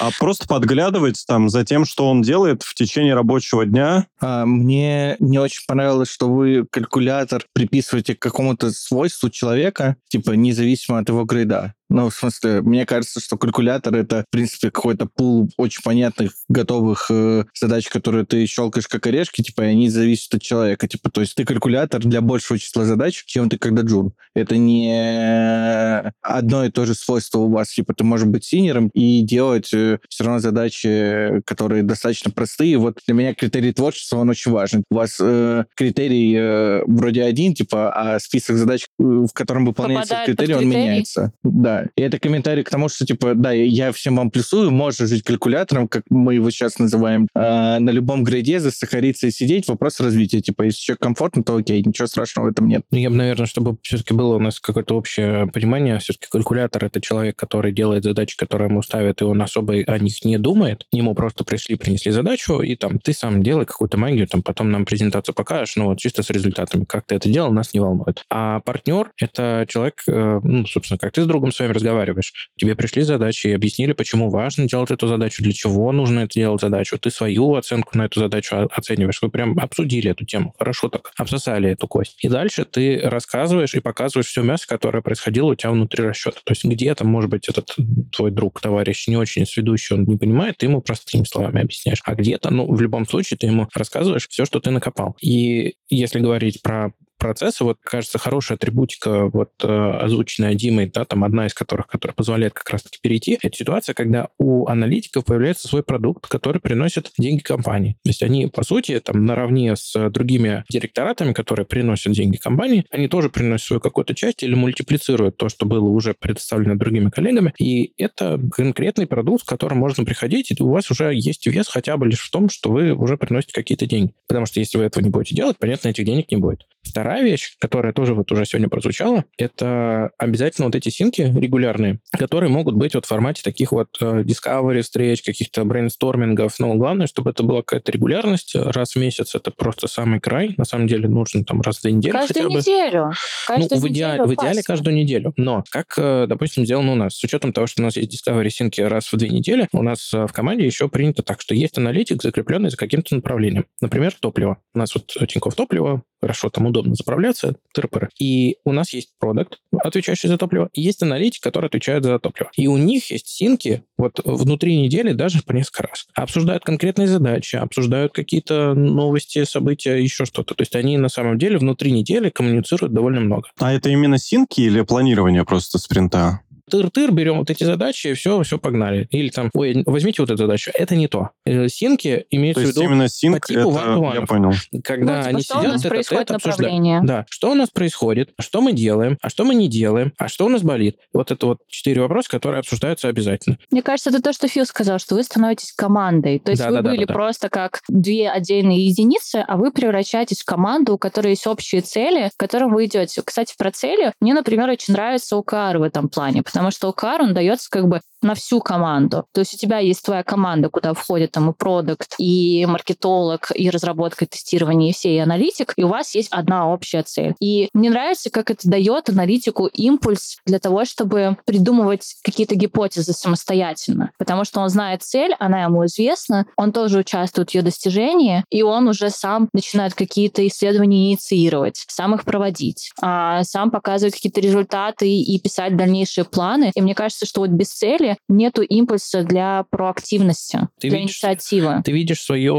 а просто подглядывать там за тем, что он делает в течение рабочего дня. А, мне не очень понравилось, что вы калькулятор приписываете к какому-то свойству человека, типа независимо от его грейда. Ну, в смысле, мне кажется, что калькулятор — это, в принципе, какой-то пул очень понятных, готовых э, задач, которые ты щелкаешь как орешки, типа, и они зависят от человека. Типа, то есть ты калькулятор для большего числа задач, чем ты когда джун. Это не одно и то же свойство у вас. Типа, ты можешь быть senior ом и делать э, все равно задачи, которые достаточно простые. Вот для меня критерий творчества, он очень важен. У вас э, критерий э, вроде один, типа, а список задач, э, в котором выполняется Попадает критерий, он критерий? меняется. Да, и это комментарий к тому, что, типа, да, я всем вам плюсую, можно жить калькулятором, как мы его сейчас называем, а, на любом грейде засахариться и сидеть, вопрос развития. Типа, если человек комфортно, то окей, ничего страшного в этом нет. Ну, я бы, наверное, чтобы все-таки было у нас какое-то общее понимание, все-таки калькулятор — это человек, который делает задачи, которые ему ставят, и он особо о них не думает. Ему просто пришли, принесли задачу, и там ты сам делай какую-то магию, там потом нам презентацию покажешь, ну вот чисто с результатами. Как ты это делал, нас не волнует. А партнер — это человек, э, ну, собственно, как ты с другом своим разговариваешь. Тебе пришли задачи и объяснили, почему важно делать эту задачу, для чего нужно это делать задачу. Ты свою оценку на эту задачу оцениваешь. Вы прям обсудили эту тему. Хорошо так. Обсосали эту кость. И дальше ты рассказываешь и показываешь все мясо, которое происходило у тебя внутри расчета. То есть где-то, может быть, этот твой друг, товарищ не очень сведущий, он не понимает, ты ему простыми словами объясняешь. А где-то, ну, в любом случае, ты ему рассказываешь все, что ты накопал. И если говорить про процессы, вот, кажется, хорошая атрибутика, вот, э, озвученная Димой, да, там одна из которых, которая позволяет как раз-таки перейти, это ситуация, когда у аналитиков появляется свой продукт, который приносит деньги компании. То есть они, по сути, там, наравне с другими директоратами, которые приносят деньги компании, они тоже приносят свою какую-то часть или мультиплицируют то, что было уже предоставлено другими коллегами, и это конкретный продукт, с которым можно приходить, и у вас уже есть вес хотя бы лишь в том, что вы уже приносите какие-то деньги. Потому что если вы этого не будете делать, понятно, этих денег не будет. Вторая вещь, которая тоже вот уже сегодня прозвучала, это обязательно вот эти синки регулярные, которые могут быть вот в формате таких вот э, discovery встреч, каких-то брейнстормингов. Но главное, чтобы это была какая-то регулярность. Раз в месяц это просто самый край. На самом деле нужно там раз в две недели Каждую хотя бы. неделю. Ну, Каждую в идеале, неделю в идеале каждую неделю. Но, как, э, допустим, сделано у нас, с учетом того, что у нас есть Discovery синки раз в две недели, у нас э, в команде еще принято так, что есть аналитик, закрепленный за каким-то направлением. Например, топливо. У нас вот Тинькофф топливо, хорошо, там удобно заправляться, тырпыры. И у нас есть продукт, отвечающий за топливо, и есть аналитик, который отвечает за топливо. И у них есть синки вот внутри недели даже по несколько раз. Обсуждают конкретные задачи, обсуждают какие-то новости, события, еще что-то. То есть они на самом деле внутри недели коммуницируют довольно много. А это именно синки или планирование просто спринта? Тыр-тыр, берем вот эти задачи, все, все, погнали. Или там, ой, возьмите вот эту задачу. Это не то. Э, синки имеется в виду именно синк, по типу это, я понял. Когда ну, типа, они что сидят, у нас это, происходит это направление. Да, что у нас происходит, что мы делаем, а что мы не делаем, а что у нас болит. Вот это вот четыре вопроса, которые обсуждаются обязательно. Мне кажется, это то, что Фил сказал, что вы становитесь командой. То есть Да, вы да, да, были да, да. просто как две отдельные единицы, а вы превращаетесь в команду, у которой есть общие цели, к которым вы идете. Кстати, про цели мне, например, очень нравится OKR в этом плане, потому что OKR, он дается как бы на всю команду. То есть у тебя есть твоя команда, куда входит там и продукт, и маркетолог, и разработка, и тестирование, и все, и аналитик, и у вас есть одна общая цель. И мне нравится, как это дает аналитику импульс для того, чтобы придумывать какие-то гипотезы самостоятельно. Потому что он знает цель, она ему известна, он тоже участвует в ее достижении, и он уже сам начинает какие-то исследования инициировать, сам их проводить, а сам показывать какие-то результаты и писать дальнейшие планы. И мне кажется, что вот без цели нету импульса для проактивности, Ты для видишь- инициативы. Ты видишь свое,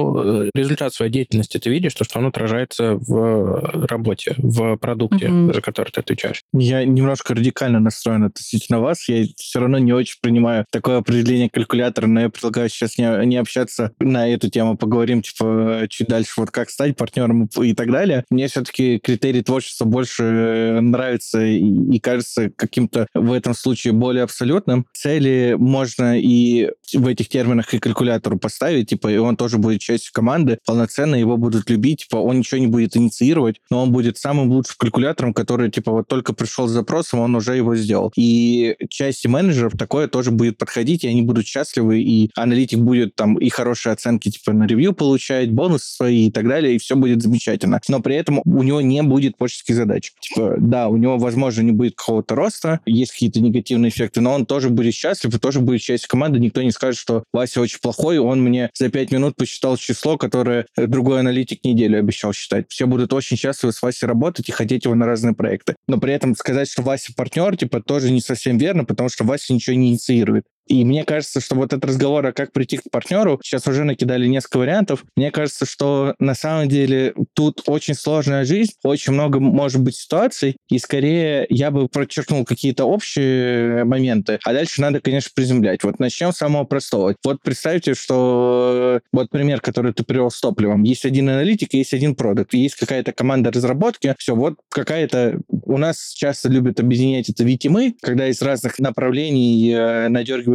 э, результат своей деятельности, ты видишь, то, что он отражается в работе, в продукте, Мгм. за который ты отвечаешь. Я немножко радикально настроен относительно вас. Я все равно не очень принимаю такое определение калькулятора, но я предлагаю сейчас не, не общаться на эту тему, поговорим, типа, чуть дальше, вот как стать партнером и так далее. Мне все-таки критерий творчества больше э, нравится и, и кажется каким-то в этом случае более абсолютным. Цели можно и в этих терминах и калькулятору поставить, типа, и он тоже будет частью команды, полноценно его будут любить, типа, он ничего не будет инициировать, но он будет самым лучшим калькулятором, который, типа, вот только пришел с запросом, он уже его сделал. И части менеджеров такое тоже будет подходить, и они будут счастливы, и аналитик будет там и хорошие оценки, типа, на ревью получать, бонусы свои и так далее, и все будет замечательно. Но при этом у него не будет творческих задач. Типа, да, у него, возможно, не будет какого-то роста, есть какие-то негативные эффекты, но он тоже будет счастлив и тоже будет частью команды. Никто не скажет, что Вася очень плохой, он мне за пять минут посчитал число, которое э, другой аналитик неделю обещал считать. Все будут очень счастливы с Васей работать и хотеть его на разные проекты. Но при этом сказать, что Вася партнер, типа, тоже не совсем верно, потому что Вася ничего не инициирует. И мне кажется, что вот этот разговор, а как прийти к партнеру, сейчас уже накидали несколько вариантов. Мне кажется, что на самом деле тут очень сложная жизнь, очень много может быть ситуаций, и скорее я бы подчеркнул какие-то общие моменты, а дальше надо, конечно, приземлять. Вот начнем с самого простого. Вот представьте, что вот пример, который ты привел с топливом. Есть один аналитик, есть один продукт, есть какая-то команда разработки, все, вот какая-то... У нас часто любят объединять это VTMы, когда из разных направлений э,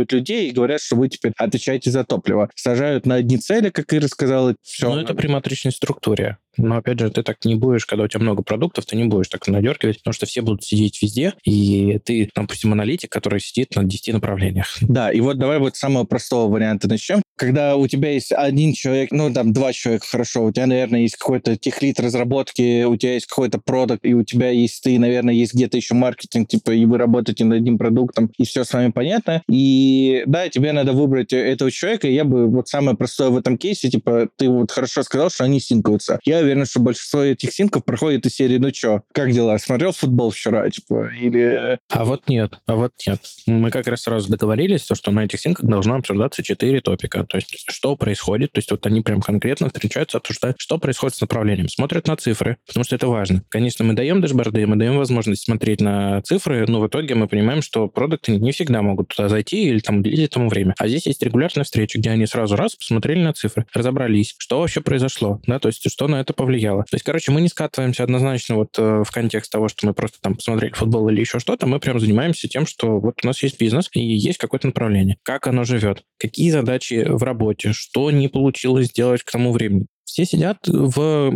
надергивают людей и говорят, что вы теперь отвечаете за топливо. Сажают на одни цели, как Ира сказала, все. Ну, это при матричной структуре. Но, опять же, ты так не будешь, когда у тебя много продуктов, ты не будешь так надергивать, потому что все будут сидеть везде, и ты, допустим, аналитик, который сидит на 10 направлениях. Да, и вот давай вот с самого простого варианта начнем. Когда у тебя есть один человек, ну, там, два человека, хорошо, у тебя, наверное, есть какой-то техлит разработки, у тебя есть какой-то продукт, и у тебя есть ты, наверное, есть где-то еще маркетинг, типа, и вы работаете над одним продуктом, и все с вами понятно. И да, тебе надо выбрать этого человека, и я бы вот самое простое в этом кейсе, типа, ты вот хорошо сказал, что они синкаются. Я уверен, что большинство этих синков проходит из серии, ну чё, как дела? Смотрел футбол вчера, типа, или... А вот нет, а вот нет. Мы как раз сразу договорились, то, что на этих синках должно обсуждаться четыре топика. То есть, что происходит, то есть, вот они прям конкретно встречаются, обсуждают, что происходит с направлением. Смотрят на цифры, потому что это важно. Конечно, мы даем дэшборды, мы даем возможность смотреть на цифры, но в итоге мы понимаем, что продукты не всегда могут туда зайти или там уделить этому время. А здесь есть регулярная встреча, где они сразу раз посмотрели на цифры, разобрались, что вообще произошло, да, то есть, что на это повлияло. То есть, короче, мы не скатываемся однозначно вот э, в контекст того, что мы просто там посмотрели футбол или еще что-то, мы прям занимаемся тем, что вот у нас есть бизнес и есть какое-то направление, как оно живет, какие задачи в работе, что не получилось сделать к тому времени. Все сидят в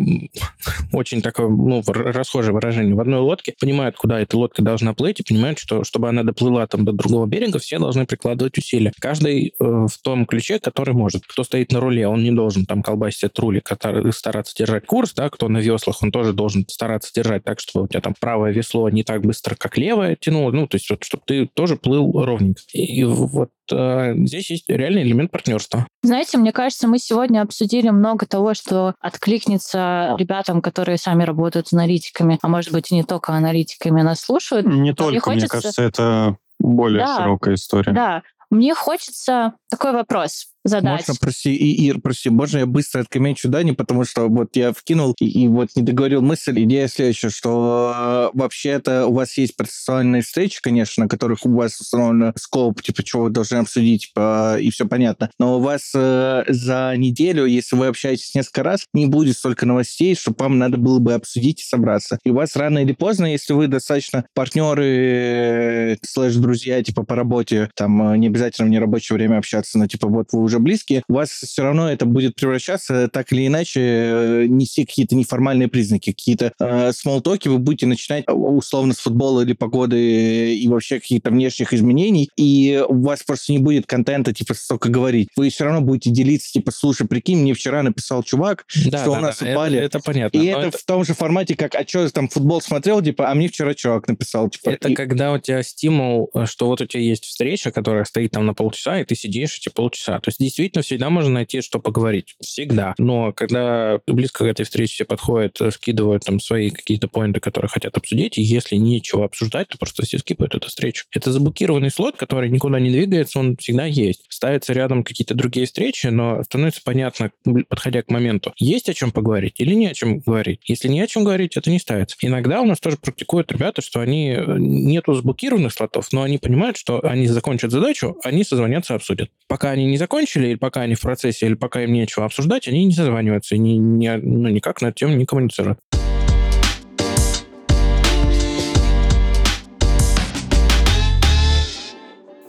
очень такое, ну, расхожее выражение, в одной лодке, понимают, куда эта лодка должна плыть, и понимают, что чтобы она доплыла там до другого берега, все должны прикладывать усилия. Каждый э, в том ключе, который может. Кто стоит на руле, он не должен там колбасить от рули, который, стараться держать курс, да, кто на веслах, он тоже должен стараться держать так, чтобы у тебя там правое весло не так быстро, как левое тянуло, ну, то есть вот, чтобы ты тоже плыл ровненько. И вот э, здесь есть реальный элемент партнерства. Знаете, мне кажется, мы сегодня обсудили много того, что откликнется ребятам, которые сами работают с аналитиками, а может быть и не только аналитиками нас слушают. Не только, мне, хочется... мне кажется, это более да, широкая история. Да, мне хочется такой вопрос задать. Можно, прости, и, Ир, прости, можно я быстро откоммечу Дани, потому что вот я вкинул и, и вот не договорил мысль. Идея следующая, что э, вообще-то у вас есть процессуальные встречи, конечно, на которых у вас установлен скоп, типа, чего вы должны обсудить, типа, и все понятно. Но у вас э, за неделю, если вы общаетесь несколько раз, не будет столько новостей, что вам надо было бы обсудить и собраться. И у вас рано или поздно, если вы достаточно партнеры, э, слэш-друзья, типа, по работе, там, э, не обязательно в нерабочее время общаться, но, типа, вот вы уже близкие, у вас все равно это будет превращаться так или иначе, э, нести какие-то неформальные признаки, какие-то э, смолтоки вы будете начинать э, условно с футбола или погоды и вообще каких-то внешних изменений, и у вас просто не будет контента, типа, столько говорить. Вы все равно будете делиться, типа, слушай, прикинь, мне вчера написал чувак, да, что да, у нас да, упали. Это, это понятно. И это, это в том же формате, как, а что, там, футбол смотрел, типа, а мне вчера чувак написал, типа. Это и... когда у тебя стимул, э, что вот у тебя есть встреча, которая стоит там на полчаса, и ты сидишь эти полчаса. То есть действительно всегда можно найти, что поговорить. Всегда. Но когда близко к этой встрече все подходят, э, скидывают там свои какие-то поинты, которые хотят обсудить, и если нечего обсуждать, то просто все скипают эту встречу. Это заблокированный слот, который никуда не двигается, он всегда есть. Ставятся рядом какие-то другие встречи, но становится понятно, подходя к моменту, есть о чем поговорить или не о чем говорить. Если не о чем говорить, это не ставится. Иногда у нас тоже практикуют ребята, что они э, нету заблокированных слотов, но они понимают, что они закончат задачу, они созвонятся, обсудят. Пока они не закончили или пока они в процессе, или пока им нечего обсуждать, они не созваниваются и не, не, ну, никак на эту тему не коммуницируют.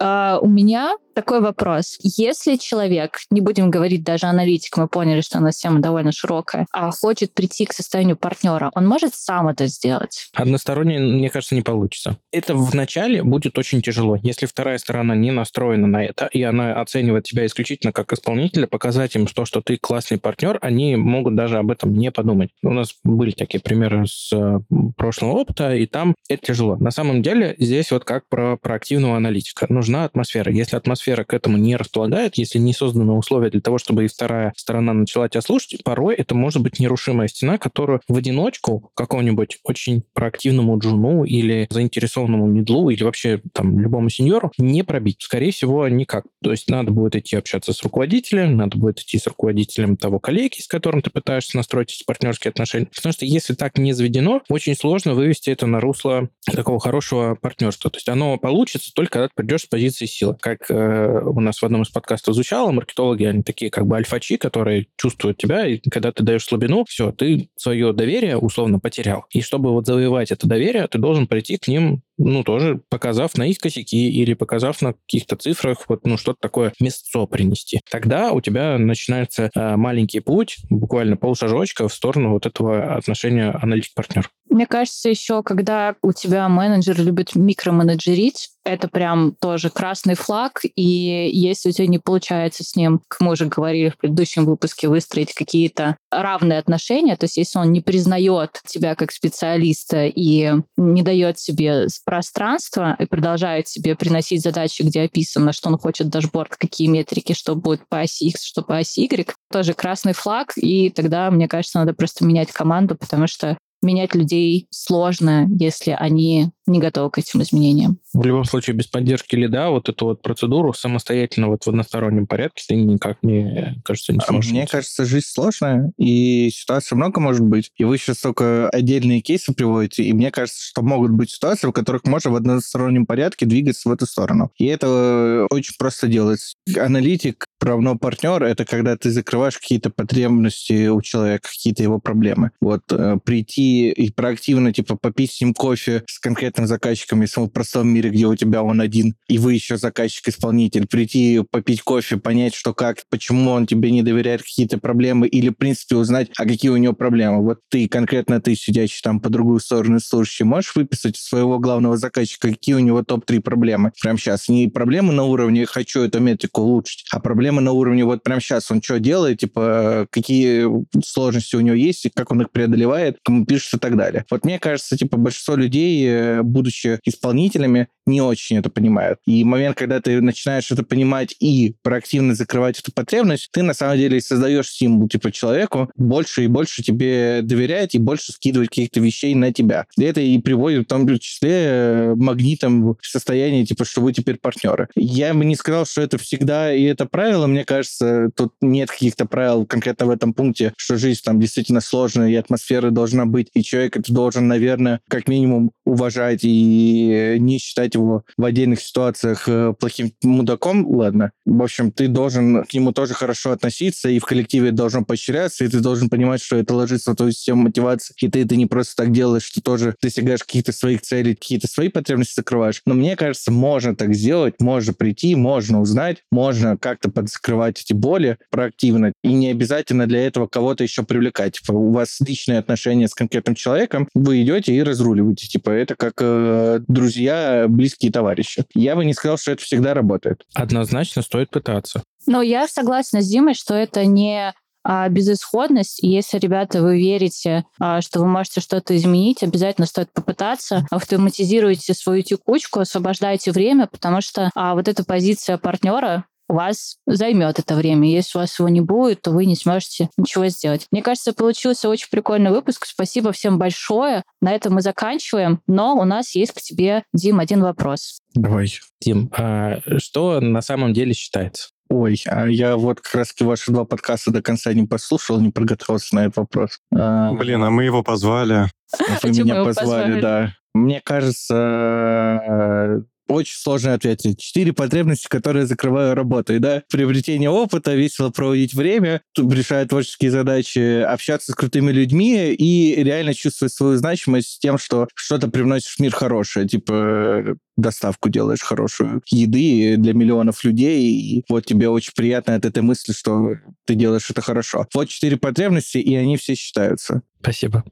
Uh, у меня такой вопрос. Если человек, не будем говорить даже аналитик, мы поняли, что у нас тема довольно широкая, а хочет прийти к состоянию партнера, он может сам это сделать? Односторонне, мне кажется, не получится. Это вначале будет очень тяжело. Если вторая сторона не настроена на это, и она оценивает тебя исключительно как исполнителя, показать им то, что ты классный партнер, они могут даже об этом не подумать. У нас были такие примеры с э, прошлого опыта, и там это тяжело. На самом деле здесь вот как про проактивного аналитика. Нужна атмосфера. Если атмосфера атмосфера к этому не располагает, если не созданы условия для того, чтобы и вторая сторона начала тебя слушать, порой это может быть нерушимая стена, которую в одиночку какому-нибудь очень проактивному джуну или заинтересованному медлу или вообще там любому сеньору не пробить. Скорее всего, никак. То есть надо будет идти общаться с руководителем, надо будет идти с руководителем того коллеги, с которым ты пытаешься настроить партнерские отношения. Потому что если так не заведено, очень сложно вывести это на русло такого хорошего партнерства. То есть оно получится только когда ты придешь с позиции силы. Как э, у нас в одном из подкастов звучало, маркетологи, они такие как бы альфачи, которые чувствуют тебя, и когда ты даешь слабину, все, ты свое доверие условно потерял. И чтобы вот завоевать это доверие, ты должен прийти к ним ну, тоже показав на их косяки или показав на каких-то цифрах, вот, ну, что-то такое место принести. Тогда у тебя начинается э, маленький путь, буквально полшажочка в сторону вот этого отношения аналитик-партнер. Мне кажется, еще когда у тебя менеджер любит микроменеджерить, это прям тоже красный флаг, и если у тебя не получается с ним, как мы уже говорили в предыдущем выпуске, выстроить какие-то равные отношения, то есть если он не признает тебя как специалиста и не дает себе пространства и продолжает себе приносить задачи, где описано, что он хочет дашборд, какие метрики, что будет по оси X, что по оси Y, тоже красный флаг, и тогда, мне кажется, надо просто менять команду, потому что менять людей сложно, если они не готовы к этим изменениям. В любом случае, без поддержки лида вот эту вот процедуру самостоятельно вот в одностороннем порядке ты никак, мне кажется, не а сможешь. Мне кажется, жизнь сложная, и ситуаций много может быть. И вы сейчас только отдельные кейсы приводите, и мне кажется, что могут быть ситуации, в которых можно в одностороннем порядке двигаться в эту сторону. И это очень просто делать. Аналитик равно партнер — это когда ты закрываешь какие-то потребности у человека, какие-то его проблемы. Вот э, прийти и проактивно, типа, попить с ним кофе с конкретным заказчиком, если он в простом мире, где у тебя он один, и вы еще заказчик-исполнитель, прийти попить кофе, понять, что как, почему он тебе не доверяет какие-то проблемы, или, в принципе, узнать, а какие у него проблемы. Вот ты, конкретно ты, сидящий там по другую сторону служащий, можешь выписать своего главного заказчика, какие у него топ-3 проблемы? Прям сейчас. Не проблемы на уровне «хочу эту метрику улучшить», а проблемы на уровне вот прям сейчас он что делает, типа, какие сложности у него есть, и как он их преодолевает, кому пишет и так далее. Вот мне кажется, типа, большинство людей, э, будучи исполнителями, не очень это понимают. И момент, когда ты начинаешь это понимать и проактивно закрывать эту потребность, ты на самом деле создаешь стимул типа человеку больше и больше тебе доверять и больше скидывать каких-то вещей на тебя. И это и приводит в том числе э, магнитом в состояние, типа, что вы теперь партнеры. Я бы не сказал, что это всегда и это правило. Мне кажется, тут нет каких-то правил конкретно в этом пункте, что жизнь там действительно сложная, и атмосфера должна быть, и человек это должен, наверное, как минимум уважать и не считать его в отдельных ситуациях э, плохим мудаком. Ладно. В общем, ты должен к нему тоже хорошо относиться, и в коллективе должен поощряться, и ты должен понимать, что это ложится в твою систему мотивации, и ты это не просто так делаешь, что тоже достигаешь каких-то своих целей, какие-то свои потребности закрываешь. Но мне кажется, можно так сделать, можно прийти, можно узнать, можно как-то подзакрывать эти боли проактивно, и не обязательно для этого кого-то еще привлекать. Типа, у вас личные отношения с конкретным человеком, вы идете и разруливаете. Типа, это как э, друзья, близкие товарищи. Я бы не сказал, что это всегда работает. Однозначно стоит пытаться. Но я согласна с Димой, что это не а, безысходность. Если, ребята, вы верите, а, что вы можете что-то изменить, обязательно стоит попытаться. Автоматизируйте свою текучку, освобождайте время, потому что а, вот эта позиция партнера у вас займет это время. Если у вас его не будет, то вы не сможете ничего сделать. Мне кажется, получился очень прикольный выпуск. Спасибо всем большое. На этом мы заканчиваем. Но у нас есть к тебе, Дим, один вопрос. Давай. Дим, а что на самом деле считается? Ой, а я вот как раз ваши два подкаста до конца не послушал, не подготовился на этот вопрос. А, Блин, а мы его позвали. Вы меня позвали? да. Мне кажется, очень сложно ответить. Четыре потребности, которые закрываю работой, да. Приобретение опыта, весело проводить время, решая творческие задачи, общаться с крутыми людьми и реально чувствовать свою значимость тем, что что-то привносишь в мир хорошее. Типа доставку делаешь хорошую еды для миллионов людей, и вот тебе очень приятно от этой мысли, что ты делаешь это хорошо. Вот четыре потребности, и они все считаются. Спасибо.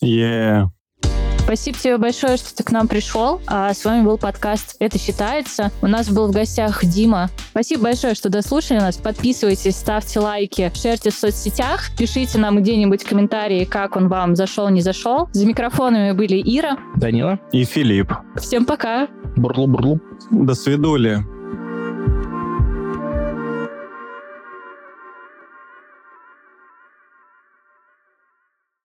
Е. Спасибо тебе большое, что ты к нам пришел. А с вами был подкаст «Это считается». У нас был в гостях Дима. Спасибо большое, что дослушали нас. Подписывайтесь, ставьте лайки, шерьте в соцсетях. Пишите нам где-нибудь комментарии, как он вам зашел, не зашел. За микрофонами были Ира. Данила? И Филипп. Всем пока! Бурлу-бурлу. До свидули.